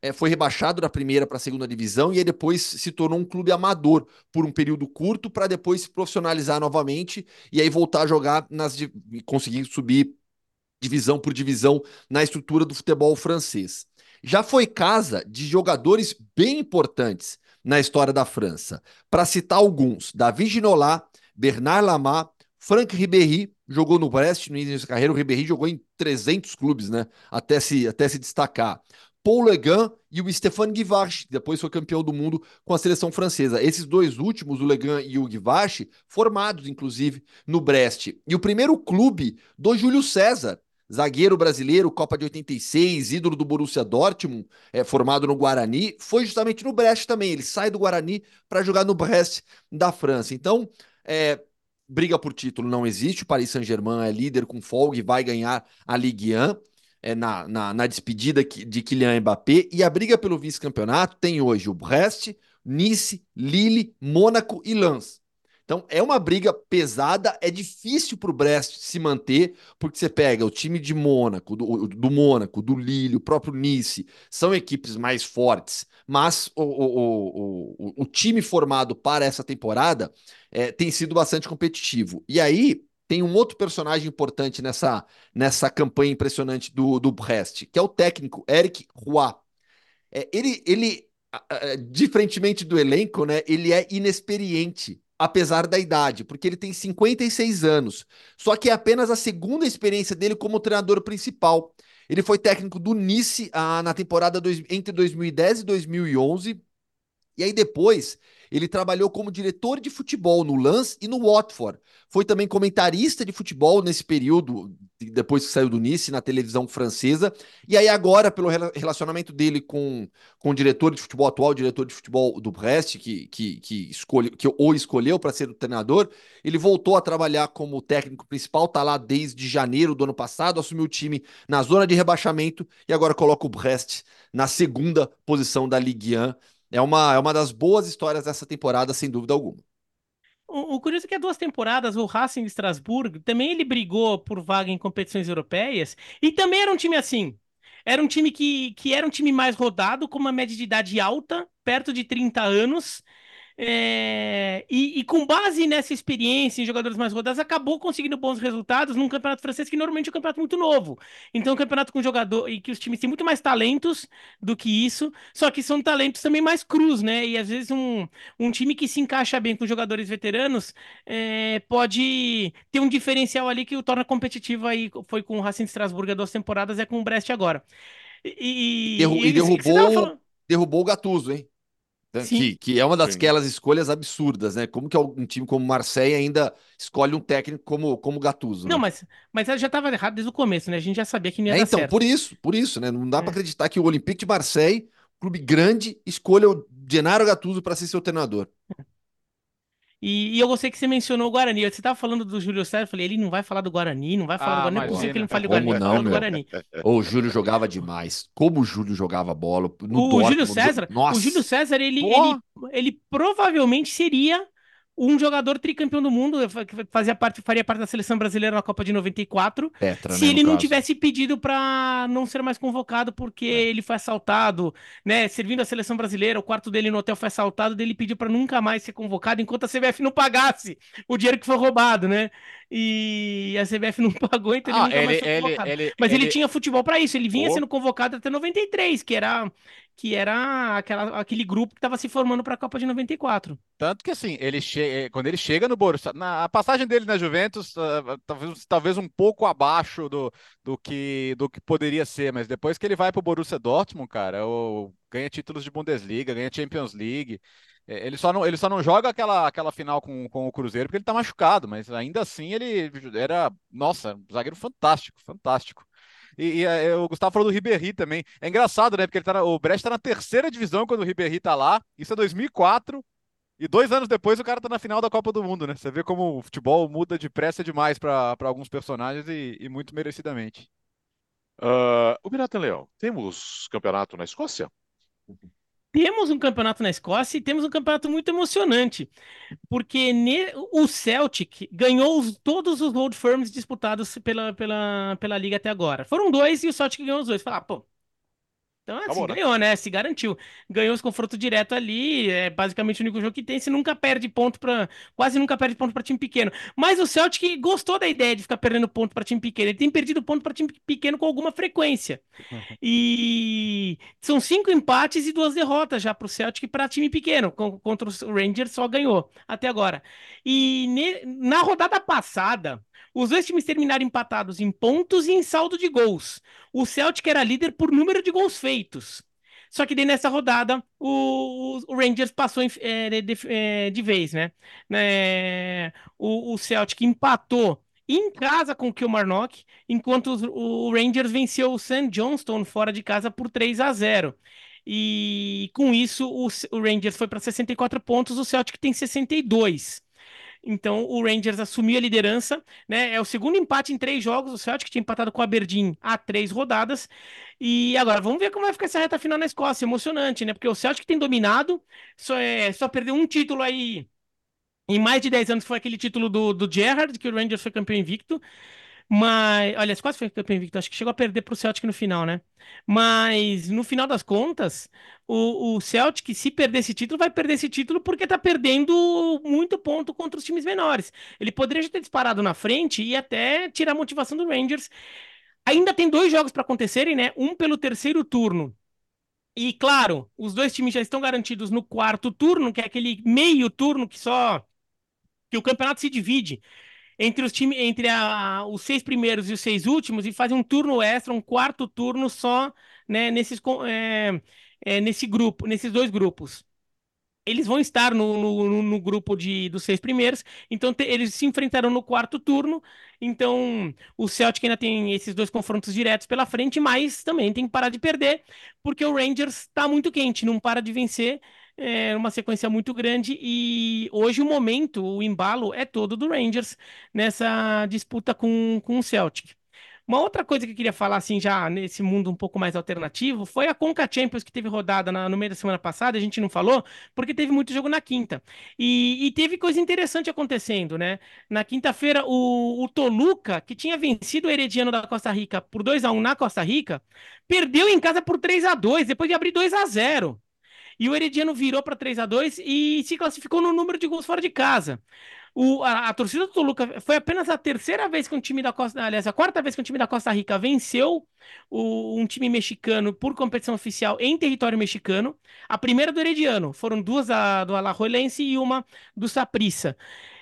é, foi rebaixado da primeira para a segunda divisão e aí depois se tornou um clube amador por um período curto para depois se profissionalizar novamente e aí voltar a jogar nas conseguir subir divisão por divisão na estrutura do futebol francês. Já foi casa de jogadores bem importantes na história da França. Para citar alguns, David Ginola, Bernard Lama, Franck Ribéry, jogou no Brest no início da carreira, o Ribéry jogou em 300 clubes, né, até se, até se destacar. Paul Legan e o Stéphane Guivarch, depois foi campeão do mundo com a seleção francesa. Esses dois últimos, o Legan e o Guivarch, formados inclusive no Brest. E o primeiro clube do Júlio César, zagueiro brasileiro, Copa de 86, ídolo do Borussia Dortmund, é, formado no Guarani, foi justamente no Brest também. Ele sai do Guarani para jogar no Brest da França. Então, é, briga por título não existe. O Paris Saint-Germain é líder com folga e vai ganhar a Ligue 1 é, na, na, na despedida de Kylian Mbappé. E a briga pelo vice-campeonato tem hoje o Brest, Nice, Lille, Mônaco e Lens. Então é uma briga pesada, é difícil para o Brest se manter, porque você pega o time de Mônaco, do, do Mônaco, do Lille, o próprio Nice, são equipes mais fortes, mas o, o, o, o time formado para essa temporada é, tem sido bastante competitivo. E aí tem um outro personagem importante nessa, nessa campanha impressionante do, do Brest, que é o técnico Eric Roy. É, ele, ele, diferentemente do elenco, né, ele é inexperiente apesar da idade, porque ele tem 56 anos. Só que é apenas a segunda experiência dele como treinador principal. Ele foi técnico do Nice ah, na temporada dois, entre 2010 e 2011. E aí depois ele trabalhou como diretor de futebol no Lens e no Watford. Foi também comentarista de futebol nesse período, depois que saiu do Nice, na televisão francesa. E aí agora, pelo relacionamento dele com, com o diretor de futebol atual, diretor de futebol do Brest, que, que, que, escolhe, que o escolheu para ser o treinador, ele voltou a trabalhar como técnico principal, está lá desde janeiro do ano passado, assumiu o time na zona de rebaixamento e agora coloca o Brest na segunda posição da Ligue 1 é uma, é uma das boas histórias dessa temporada, sem dúvida alguma. O, curioso é que há duas temporadas, o Racing de Estrasburgo, também ele brigou por vaga em competições europeias, e também era um time assim. Era um time que, que era um time mais rodado, com uma média de idade alta, perto de 30 anos, é, e, e, com base nessa experiência em jogadores mais rodados, acabou conseguindo bons resultados num campeonato francês que normalmente é um campeonato muito novo. Então, um campeonato com jogador e que os times têm muito mais talentos do que isso, só que são talentos também mais crus, né? E às vezes um, um time que se encaixa bem com jogadores veteranos é, pode ter um diferencial ali que o torna competitivo aí. Foi com o Racing de Estrasburgo há duas temporadas, é com o Brest agora. E, Derru e, e derrubou, derrubou o Gattuso, hein? Né, que, que, é uma das aquelas escolhas absurdas, né? Como que um time como Marseille ainda escolhe um técnico como, como Gattuso? Não, né? mas, mas já estava errado desde o começo, né? A gente já sabia que não ia é, dar então, certo. por isso, por isso, né? Não dá é. para acreditar que o Olympique de Marseille, clube grande, escolha o Gennaro Gattuso para ser seu treinador. E, e, eu gostei que você mencionou o Guarani. Você estava falando do Júlio César, eu falei, ele não vai falar do Guarani, não vai falar ah, do Guarani, não é possível que ele não fale do Guarani. Como não, meu? Guarani. o Júlio jogava demais. Como o Júlio jogava bola. No o Dortmund, Júlio César, Nossa. o Júlio César, ele, ele, ele provavelmente seria um jogador tricampeão do mundo, fazia parte, faria parte da seleção brasileira na Copa de 94, Petra, se né, ele não caso. tivesse pedido para não ser mais convocado porque é. ele foi assaltado, né, servindo a seleção brasileira, o quarto dele no hotel foi assaltado, ele pediu para nunca mais ser convocado enquanto a CBF não pagasse o dinheiro que foi roubado, né? E a CBF não pagou, então ele ah, nunca ele, mais foi convocado. Ele, ele, Mas ele, tinha futebol para isso, ele vinha oh. sendo convocado até 93, que era que era aquela, aquele grupo que estava se formando para a Copa de 94. Tanto que assim, ele che... Eh, quando ele chega no Borussia, na a passagem dele na Juventus, uh, talvez, talvez um pouco abaixo do, do, que, do que poderia ser, mas depois que ele vai para o Borussia Dortmund, cara, o... ganha títulos de Bundesliga, ganha Champions League. Eh, ele só não, ele só não joga aquela, aquela final com, com o Cruzeiro porque ele está machucado, mas ainda assim ele era, nossa, um zagueiro fantástico, fantástico. E, e, é, o Gustavo falou do Ribéry também. É engraçado, né? Porque ele tá na, o Brest tá na terceira divisão quando o Ribéry tá lá. Isso é 2004. E dois anos depois o cara tá na final da Copa do Mundo, né? Você vê como o futebol muda depressa demais para alguns personagens e, e muito merecidamente. Uh, o Pirata Leão, temos campeonato na Escócia? Temos um campeonato na Escócia e temos um campeonato muito emocionante, porque ne- o Celtic ganhou os- todos os Old Firms disputados pela, pela, pela liga até agora. Foram dois e o Celtic ganhou os dois. Falar, pô. Então, assim, né? ganhou, né? Se garantiu. Ganhou os confrontos direto ali. É basicamente o único jogo que tem. Se nunca perde ponto para. Quase nunca perde ponto para time pequeno. Mas o Celtic gostou da ideia de ficar perdendo ponto para time pequeno. Ele tem perdido ponto para time pequeno com alguma frequência. E são cinco empates e duas derrotas já para o Celtic para time pequeno. Contra o Rangers só ganhou até agora. E ne- na rodada passada, os dois times terminaram empatados em pontos e em saldo de gols. O Celtic era líder por número de gols feitos. Só que daí nessa rodada o, o Rangers passou é, de, é, de vez, né? Né, O, o Celtic empatou em casa com o Kilmarnock, enquanto os- o Rangers venceu o St. Johnstone fora de casa por 3 a 0. E com isso o, o Rangers foi para 64 pontos, o Celtic tem 62. Então o Rangers assumiu a liderança, né? É o segundo empate em três jogos. O Celtic tinha empatado com o Aberdeen há três rodadas. E agora vamos ver como vai ficar essa reta final na Escócia. Emocionante, né? Porque o Celtic tem dominado, só, é, só perdeu um título aí em mais de 10 anos, foi aquele título do, do Gerrard, que o Rangers foi campeão invicto. Mas, olha, quase foi campeão invicto. Acho que chegou a perder pro Celtic no final, né? Mas no final das contas, o, o Celtic, se perder esse título, vai perder esse título porque tá perdendo muito ponto contra os times menores. Ele poderia já ter disparado na frente e até tirar a motivação do Rangers. Ainda tem dois jogos para acontecerem, né? Um pelo terceiro turno. E claro, os dois times já estão garantidos no quarto turno, que é aquele meio turno que só que o campeonato se divide entre os times, entre a- os seis primeiros e os seis últimos e faz um turno extra, um quarto turno só, né, nesses, é, é, nesse grupo, nesses dois grupos. Eles vão estar no, no, no- no grupo de, dos seis primeiros, então te- eles se enfrentarão no quarto turno. Então o Celtic ainda tem esses dois confrontos diretos pela frente, mas também tem que parar de perder, porque o Rangers está muito quente, não para de vencer. É uma sequência muito grande e hoje o momento, o embalo é todo do Rangers nessa disputa com, com o Celtic. Uma outra coisa que eu queria falar, assim, já nesse mundo um pouco mais alternativo, foi a Conca Champions que teve rodada na- no meio da semana passada, a gente não falou, porque teve muito jogo na quinta. E, e teve coisa interessante acontecendo, né? Na quinta-feira, o, o Toluca, que tinha vencido o Herediano da Costa Rica por 2 a 1 na Costa Rica, perdeu em casa por 3 a 2 depois de abrir 2 a 0 e o Herediano virou para 3 a 2 e se classificou no número de gols fora de casa. O, a, a torcida do Toluca foi apenas a terceira vez que um time da Costa, aliás, a quarta vez que um time da Costa Rica venceu o- um time mexicano por competição oficial em território mexicano. A primeira do Herediano, foram duas da, do Alajuelense e uma do Saprissa.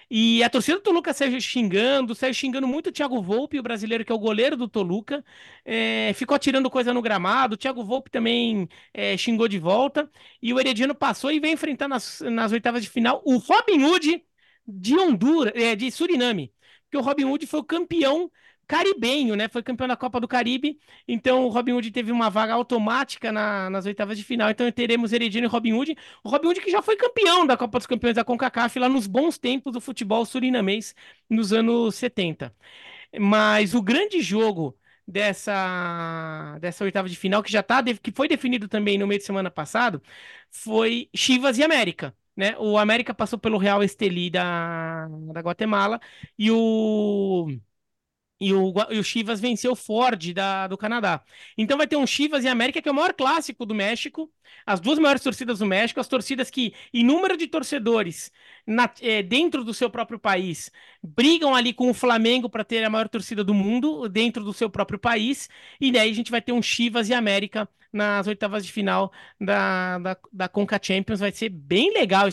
E a torcida do Toluca saiu xingando, saiu xingando muito o Thiago Volpe, o brasileiro que é o goleiro do Toluca. É, ficou atirando coisa no gramado. O Thiago Volpe também é, xingou de volta. E o Herediano passou e vem enfrentar nas, nas oitavas de final o Robin Hood de Honduras, é, de Suriname. Porque o Robin Hood foi o campeão caribenho, né? Foi campeão da Copa do Caribe. Então o Robin Hood teve uma vaga automática na- nas oitavas de final. Então teremos Herediano e Robin Hood. O Robin Hood que já foi campeão da Copa dos Campeões da CONCACAF lá nos bons tempos do futebol surinamês nos anos 70. Mas o grande jogo dessa, dessa oitava de final, que já tá, que foi definido também no meio de semana passado, foi Chivas e América. Né? O América passou pelo Real Estelí da, da Guatemala e o, e o, e o Chivas venceu o Ford da, do Canadá. Então vai ter um Chivas e América, que é o maior clássico do México, as duas maiores torcidas do México, as torcidas que, em número de torcedores na- eh, dentro do seu próprio país, brigam ali com o Flamengo para ter a maior torcida do mundo dentro do seu próprio país. E daí a gente vai ter um Chivas e América nas oitavas de final da, da, da Conca Champions. Vai ser bem legal.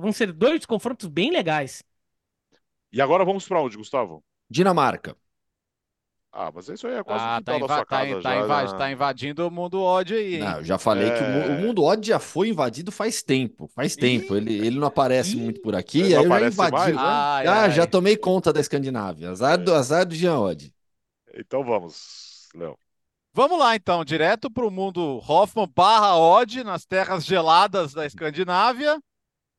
Vão ser dois confrontos bem legais. E agora vamos para onde, Gustavo? Dinamarca. Ah, mas isso aí é quase Ah, tá, inva- tá, tá já, inva- né? tá invadindo o mundo ódio aí, hein? Não, eu já falei que o, É. mundo odd já foi invadido faz tempo. Faz tempo. Ele, ele não aparece muito por aqui. Ele aí eu já aparece invadi. mais, né? Ai, Ah, ai. já tomei conta da Escandinávia. Azar do, azar do Jean Odd. Então vamos, Léo. Vamos lá, então, direto para o mundo Hoffman barra Odd, nas terras geladas da Escandinávia,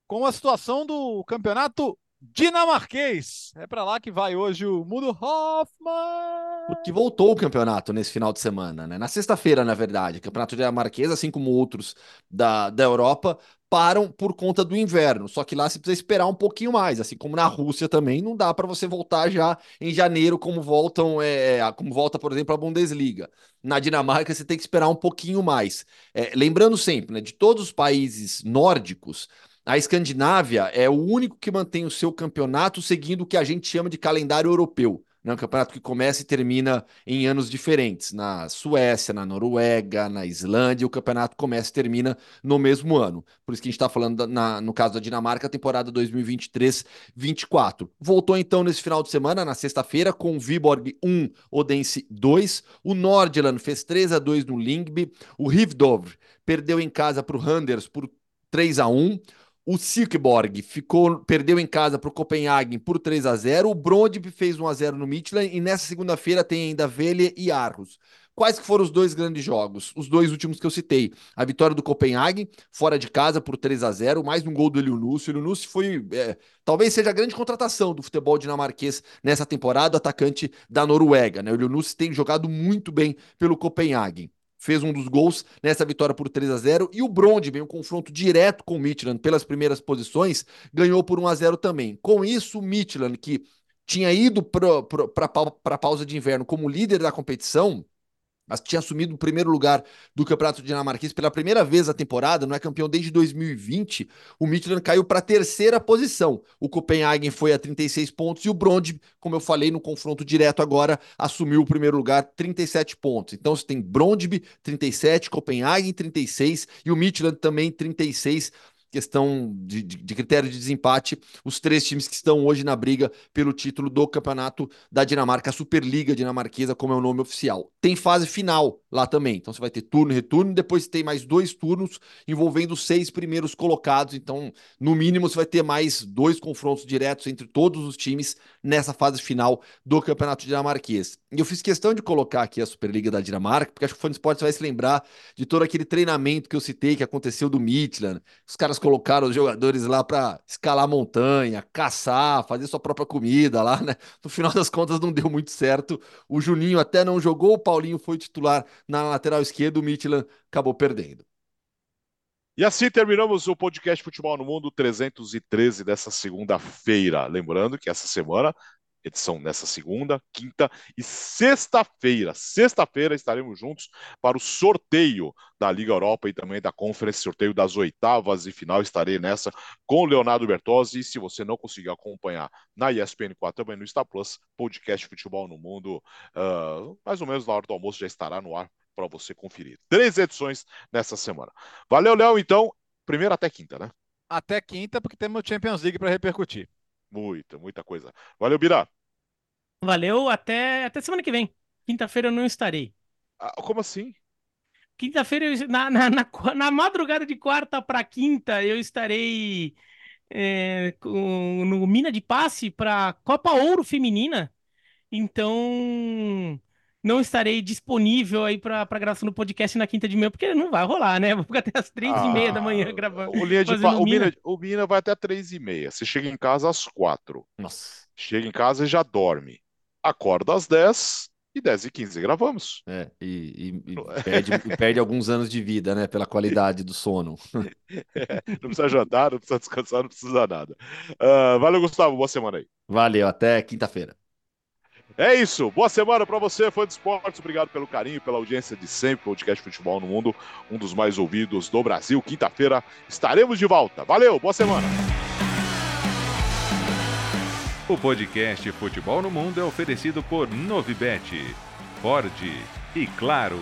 com a situação do campeonato dinamarquês. É para lá que vai hoje o Mudo Hoffman. Porque voltou o campeonato nesse final de semana, né? Na sexta-feira, na verdade. O campeonato dinamarquês, assim como outros da, da Europa, param por conta do inverno. Só que lá você precisa esperar um pouquinho mais, assim como na Rússia também, não dá para você voltar já em janeiro, como voltam, é, como volta, por exemplo, a Bundesliga. Na Dinamarca você tem que esperar um pouquinho mais. É, lembrando sempre, né, de todos os países nórdicos, a Escandinávia é o único que mantém o seu campeonato seguindo o que a gente chama de calendário europeu né? Um campeonato que começa e termina em anos diferentes. Na Suécia, na Noruega, na Islândia, o campeonato começa e termina no mesmo ano. Por isso que a gente está falando, na, no caso da Dinamarca, temporada 2023-24. Voltou então nesse final de semana, na sexta-feira, com o Viborg 1, Odense 2. O Nordland fez 3 a 2 no Lingby. O Rivdovre perdeu em casa para o Randers por 3 a 1 o Silkeborg ficou, perdeu em casa para o Copenhagen por 3 a 0 O Brondby fez 1 a 0 no Midland. E nessa segunda-feira tem ainda Velha e Arros. Quais que foram os dois grandes jogos? Os dois últimos que eu citei. A vitória do Copenhagen, fora de casa, por 3 a 0 mais um gol do Elionussi. O Elionussi foi, é, talvez seja a grande contratação do futebol dinamarquês nessa temporada, atacante da Noruega. Né? O Elionussi tem jogado muito bem pelo Copenhagen fez um dos gols nessa vitória por 3 a 0 e o Brondby, um confronto direto com o Midland pelas primeiras posições, ganhou por 1 a 0 também. Com isso, o Midland, que tinha ido para a pausa de inverno como líder da competição, mas tinha assumido o primeiro lugar do Campeonato Dinamarquês pela primeira vez na temporada, não é campeão desde 2020. O Midland caiu para a terceira posição. O Copenhagen foi a 36 pontos e o Brondby, como eu falei no confronto direto agora, assumiu o primeiro lugar, 37 pontos. Então você tem Brondby 37, Copenhagen 36 e o Midland também 36 questão de, de, de, critério de desempate, os três times que estão hoje na briga pelo título do campeonato da Dinamarca, a Superliga Dinamarquesa, como é o nome oficial. Tem fase final lá também, então você vai ter turno e retorno, depois tem mais dois turnos envolvendo os seis primeiros colocados, então no mínimo você vai ter mais dois confrontos diretos entre todos os times nessa fase final do campeonato dinamarquês. E eu fiz questão de colocar aqui a Superliga da Dinamarca, porque acho que o Fã Esportes vai se lembrar de todo aquele treinamento que eu citei que aconteceu do Midland, os caras colocaram os jogadores lá para escalar montanha, caçar, fazer sua própria comida lá, né? No final das contas não deu muito certo. O Juninho até não jogou, o Paulinho foi titular na lateral esquerda, o Midland acabou perdendo. E assim terminamos o podcast Futebol no Mundo 313 dessa segunda-feira. Lembrando que essa semana edição nessa segunda, quinta e sexta-feira. Sexta-feira estaremos juntos para o sorteio da Liga Europa e também da Conference, sorteio das oitavas e final. Estarei nessa com o Leonardo Bertozzi. E se você não conseguir acompanhar na ESPN 4, também no Star Plus, podcast Futebol no Mundo, uh, mais ou menos na hora do almoço já estará no ar para você conferir. Três edições nessa semana. Valeu, Léo. Então, primeiro até quinta, né? Até quinta, porque temos o Champions League para repercutir. Muita, muita coisa. Valeu, Bira. Valeu, até, até semana que vem. Quinta-feira eu não estarei. Ah, como assim? Quinta-feira, na, na, na, na, madrugada de quarta para quinta, eu estarei é, com, no Mina de Passe para Copa Ouro Feminina. Então, não estarei disponível aí para gravação do podcast na quinta de manhã, porque não vai rolar, né? Vou ficar até as três ah, e meia da manhã ah, gravando. O, linha de o, Mina, o Mina vai até três e meia. Você chega em casa às quatro. Nossa. Chega em casa e já dorme. Acorda às dez e dez e quinze gravamos. É, e, e, e perde, perde, alguns anos de vida, né? Pela qualidade do sono. É, não precisa jantar, não precisa descansar, não precisa nada. Uh, valeu, Gustavo. Boa semana aí. Valeu, até quinta-feira. É isso. Boa semana para você, fã de esportes. Obrigado pelo carinho, pela audiência de sempre. Podcast Futebol no Mundo, um dos mais ouvidos do Brasil. Quinta-feira estaremos de volta. Valeu, boa semana. O podcast Futebol no Mundo é oferecido por Novibet, Ford e Claro.